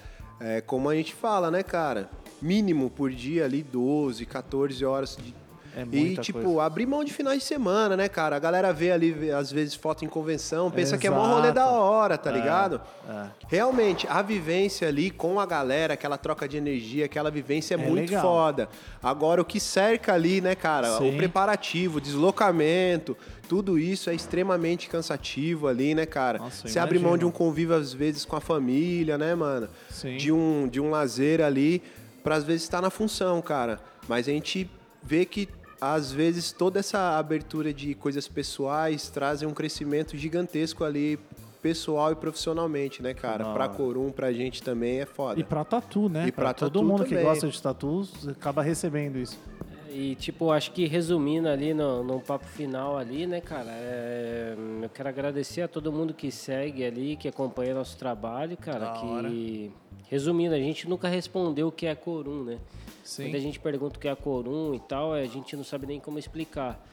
É como a gente fala, né, cara? Mínimo por dia ali 12, 14 horas de É e, tipo, coisa. abrir mão de finais de semana, né, cara? A galera vê ali, às vezes, foto em convenção, pensa que é mó rolê Exato. da hora, tá ligado? é. Realmente, a vivência ali com a galera, aquela troca de energia, aquela vivência é, É muito legal. foda. Agora, o que cerca ali, né, cara? Sim. O preparativo, o deslocamento, tudo isso é extremamente cansativo ali, né, cara? Nossa, Você abre mão de um convívio, às vezes, com a família, né, mano? Sim. De um, de um lazer ali, pra às vezes estar na função, cara. Mas a gente vê que, às vezes, toda essa abertura de coisas pessoais trazem um crescimento gigantesco ali, pessoal e profissionalmente, né, cara? Da Pra. Corum, pra gente também é foda. E pra tatu, né? E pra todo tatu mundo que também. gosta de tatus acaba recebendo isso. E, tipo, acho que resumindo ali no, no papo final ali, né, cara, é, eu quero agradecer a todo mundo que segue ali, que acompanha nosso trabalho, cara, Da que... hora. Resumindo, a gente nunca respondeu o que é Corum, né? Sim. Muita gente pergunta o que é Corum e tal, a gente não sabe nem como explicar.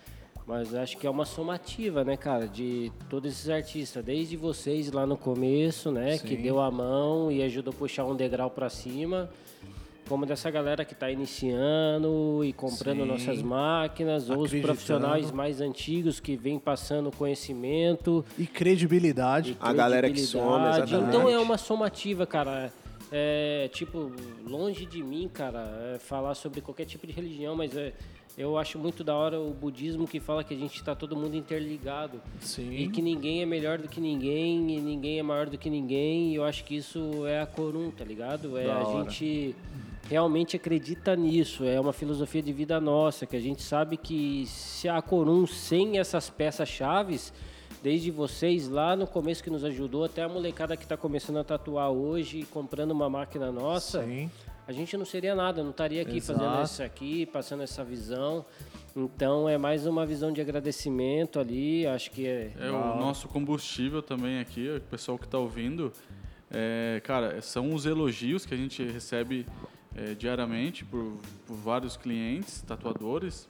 Mas acho que é uma somativa, né, cara, de todos esses artistas, desde vocês lá no começo, né, que Sim. deu a mão e ajudou a puxar um degrau para cima, como dessa galera que está iniciando e comprando Sim. nossas máquinas, ou os profissionais mais antigos que vêm passando conhecimento E credibilidade. A galera que soma, credibilidade. exatamente. Então é uma somativa, cara. É, tipo, longe de mim, cara, é falar sobre qualquer tipo de religião, mas é, eu acho muito da hora o budismo que fala que a gente está todo mundo interligado. Sim. E que ninguém é melhor do que ninguém, e ninguém é maior do que ninguém, e eu acho que isso é a Corum, tá ligado? É Da a hora. gente realmente acredita nisso, é uma filosofia de vida nossa, que a gente sabe que se a Corum sem essas peças chaves, desde vocês lá no começo que nos ajudou, até a molecada que está começando a tatuar hoje, comprando uma máquina nossa, Sim. a gente não seria nada, não estaria aqui Exato. fazendo isso aqui, passando essa visão. Então é mais uma visão de agradecimento ali, acho que é, É o nosso combustível também aqui, o pessoal que está ouvindo. É, cara, são os elogios que a gente recebe é, diariamente por, por vários clientes, tatuadores.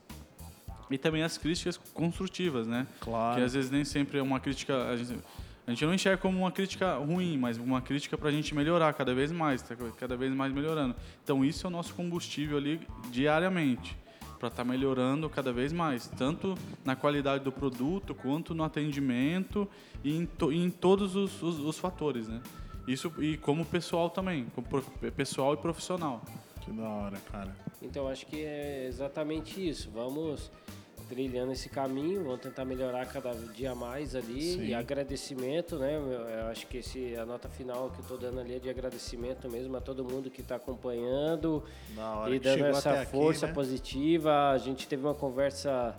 E também as críticas construtivas, né? Claro. Que às vezes nem sempre é uma crítica. A gente, a gente não enxerga como uma crítica ruim, mas uma crítica para a gente melhorar cada vez mais, tá cada vez mais melhorando. Então isso é o nosso combustível ali diariamente, para estar melhorando cada vez mais, tanto na qualidade do produto, quanto no atendimento e em, to- em todos os, os- os fatores, né? Isso e como pessoal também, como pro- pessoal e profissional. Que da hora, cara. Então acho que é exatamente isso. Vamos trilhando esse caminho, vamos tentar melhorar cada dia mais ali Sim. e agradecimento, né? Eu acho que esse a nota final que eu tô dando ali é de agradecimento mesmo a todo mundo que está acompanhando e dando essa até aqui, força né? positiva. A gente teve uma conversa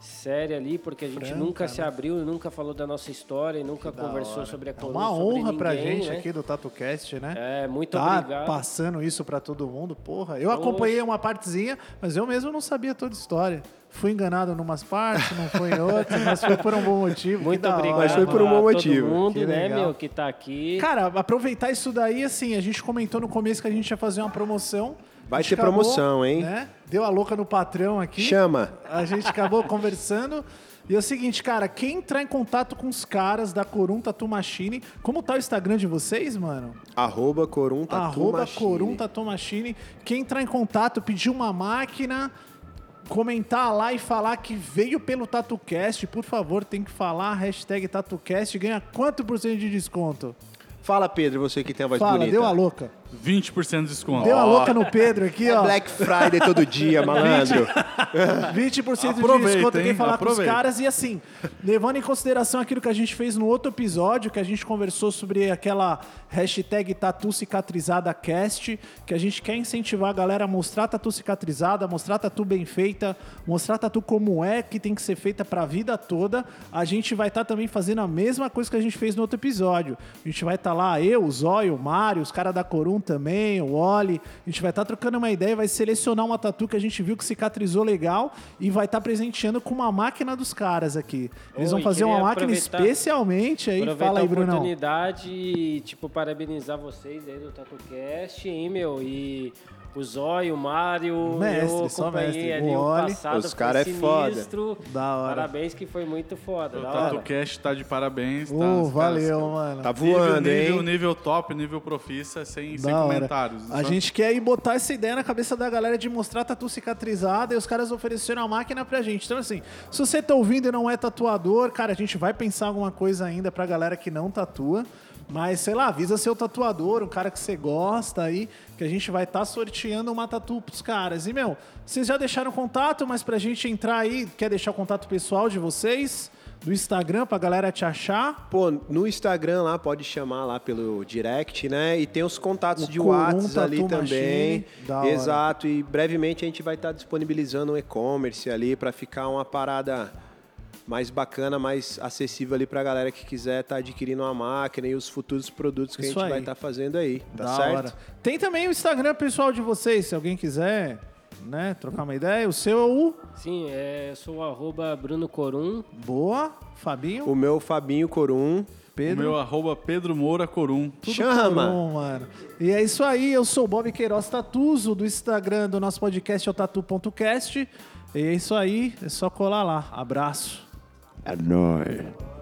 séria ali porque a gente Franca, nunca se né? abriu nunca falou da nossa história e nunca conversou hora. sobre a É Corum, uma sobre honra pra ninguém, gente né? aqui do TatuCast, né? É, muito tá obrigado. passando isso pra todo mundo, porra. Eu Poxa. acompanhei uma partezinha, mas eu mesmo não sabia toda a história. Fui enganado numas partes, não foi em outras, mas foi por um bom motivo. Muito obrigado Mas foi por um bom todo motivo. mundo, Que né, legal. meu, que tá aqui. Cara, aproveitar isso daí, assim, a gente comentou no começo que a gente ia fazer uma promoção. Vai ter promoção, hein? né? Deu a louca no patrão aqui. Chama. A gente acabou conversando. E é o seguinte, cara, quem entrar em contato com os caras da Corum Tatu Machine, como tá o Instagram de vocês, mano? Arroba Corum Tatu Arroba Machine. Corum Tatu Machine. Quem entrar em contato, pedir uma máquina, comentar lá e falar que veio pelo TatuCast, por favor, tem que falar, hashtag TatuCast, ganha quanto por cento de desconto? Fala, Pedro, você que tem a voz Fala, bonita. deu a louca. 20% de desconto. Deu a louca no Pedro aqui, ó. Black Friday todo dia, *laughs* malandro. 20% de Aproveita, desconto quem hein? falar com os Aproveita. caras. E assim, levando em consideração aquilo que a gente fez no outro episódio, que a gente conversou sobre aquela hashtag Tatu Cicatrizada Cast, que a gente quer incentivar a galera a mostrar tatu cicatrizada, mostrar tatu bem feita, mostrar tatu como é, que tem que ser feita pra vida toda. A gente vai estar também fazendo a mesma coisa que a gente fez no outro episódio. A gente vai estar lá, eu, o Zóio, o Mário, os caras da Também, o Oli. A gente vai estar trocando uma ideia, vai selecionar uma tatu que a gente viu que cicatrizou legal e vai estar presenteando com uma máquina dos caras aqui. Eles Oi, vão fazer uma máquina especialmente aí. Fala aí, Brunão. oportunidade e, tipo, parabenizar vocês aí do TatuCast, hein, meu? E o Zóio, o Mário, Mestre, eu acompanhei mestre. ali O o, Oli. passado, Os foi cara é foda. sinistro. Da hora. Parabéns que foi muito foda, O. TatuCast tá de parabéns. Tá, Os caras- valeu, mano. Tá voando, nível, hein? nível top, nível profissa, sem, sem comentários. A Só- gente quer aí botar essa ideia na cabeça da galera de mostrar tatu cicatrizada e os caras ofereceram a máquina pra gente. Então, assim, se você tá ouvindo e não é tatuador, cara, a gente vai pensar alguma coisa ainda pra galera que não tatua. Mas, sei lá, avisa seu tatuador, um cara que você gosta aí, que a gente vai estar sorteando uma tatu pros caras. E, meu, vocês já deixaram contato, mas pra gente entrar aí, quer deixar o contato pessoal de vocês? Do Instagram pra galera te achar? Pô, no Instagram lá, pode chamar lá pelo direct, né? E tem os contatos O de WhatsApp ali também. Machine. Exato. E brevemente a gente vai estar disponibilizando um e-commerce ali para ficar uma parada mais bacana, mais acessível ali pra galera que quiser estar adquirindo uma máquina e os futuros produtos que Isso a gente aí. vai estar fazendo aí, tá Da certo? hora. Tem também o Instagram pessoal de vocês, se alguém quiser, né, trocar uma ideia. O seu é o Sim, é, eu sou o arroba Bruno Corum. Boa, Fabinho, O meu Fabinho Corum. O Pedro. meu arroba Pedro Moura Corum. Tudo Chama! bom, mano. E é isso aí, eu sou o Bob Queiroz Tatuso, do Instagram do nosso podcast, é o tatu.cast. E é isso aí, é só colar lá. Abraço. É nóis.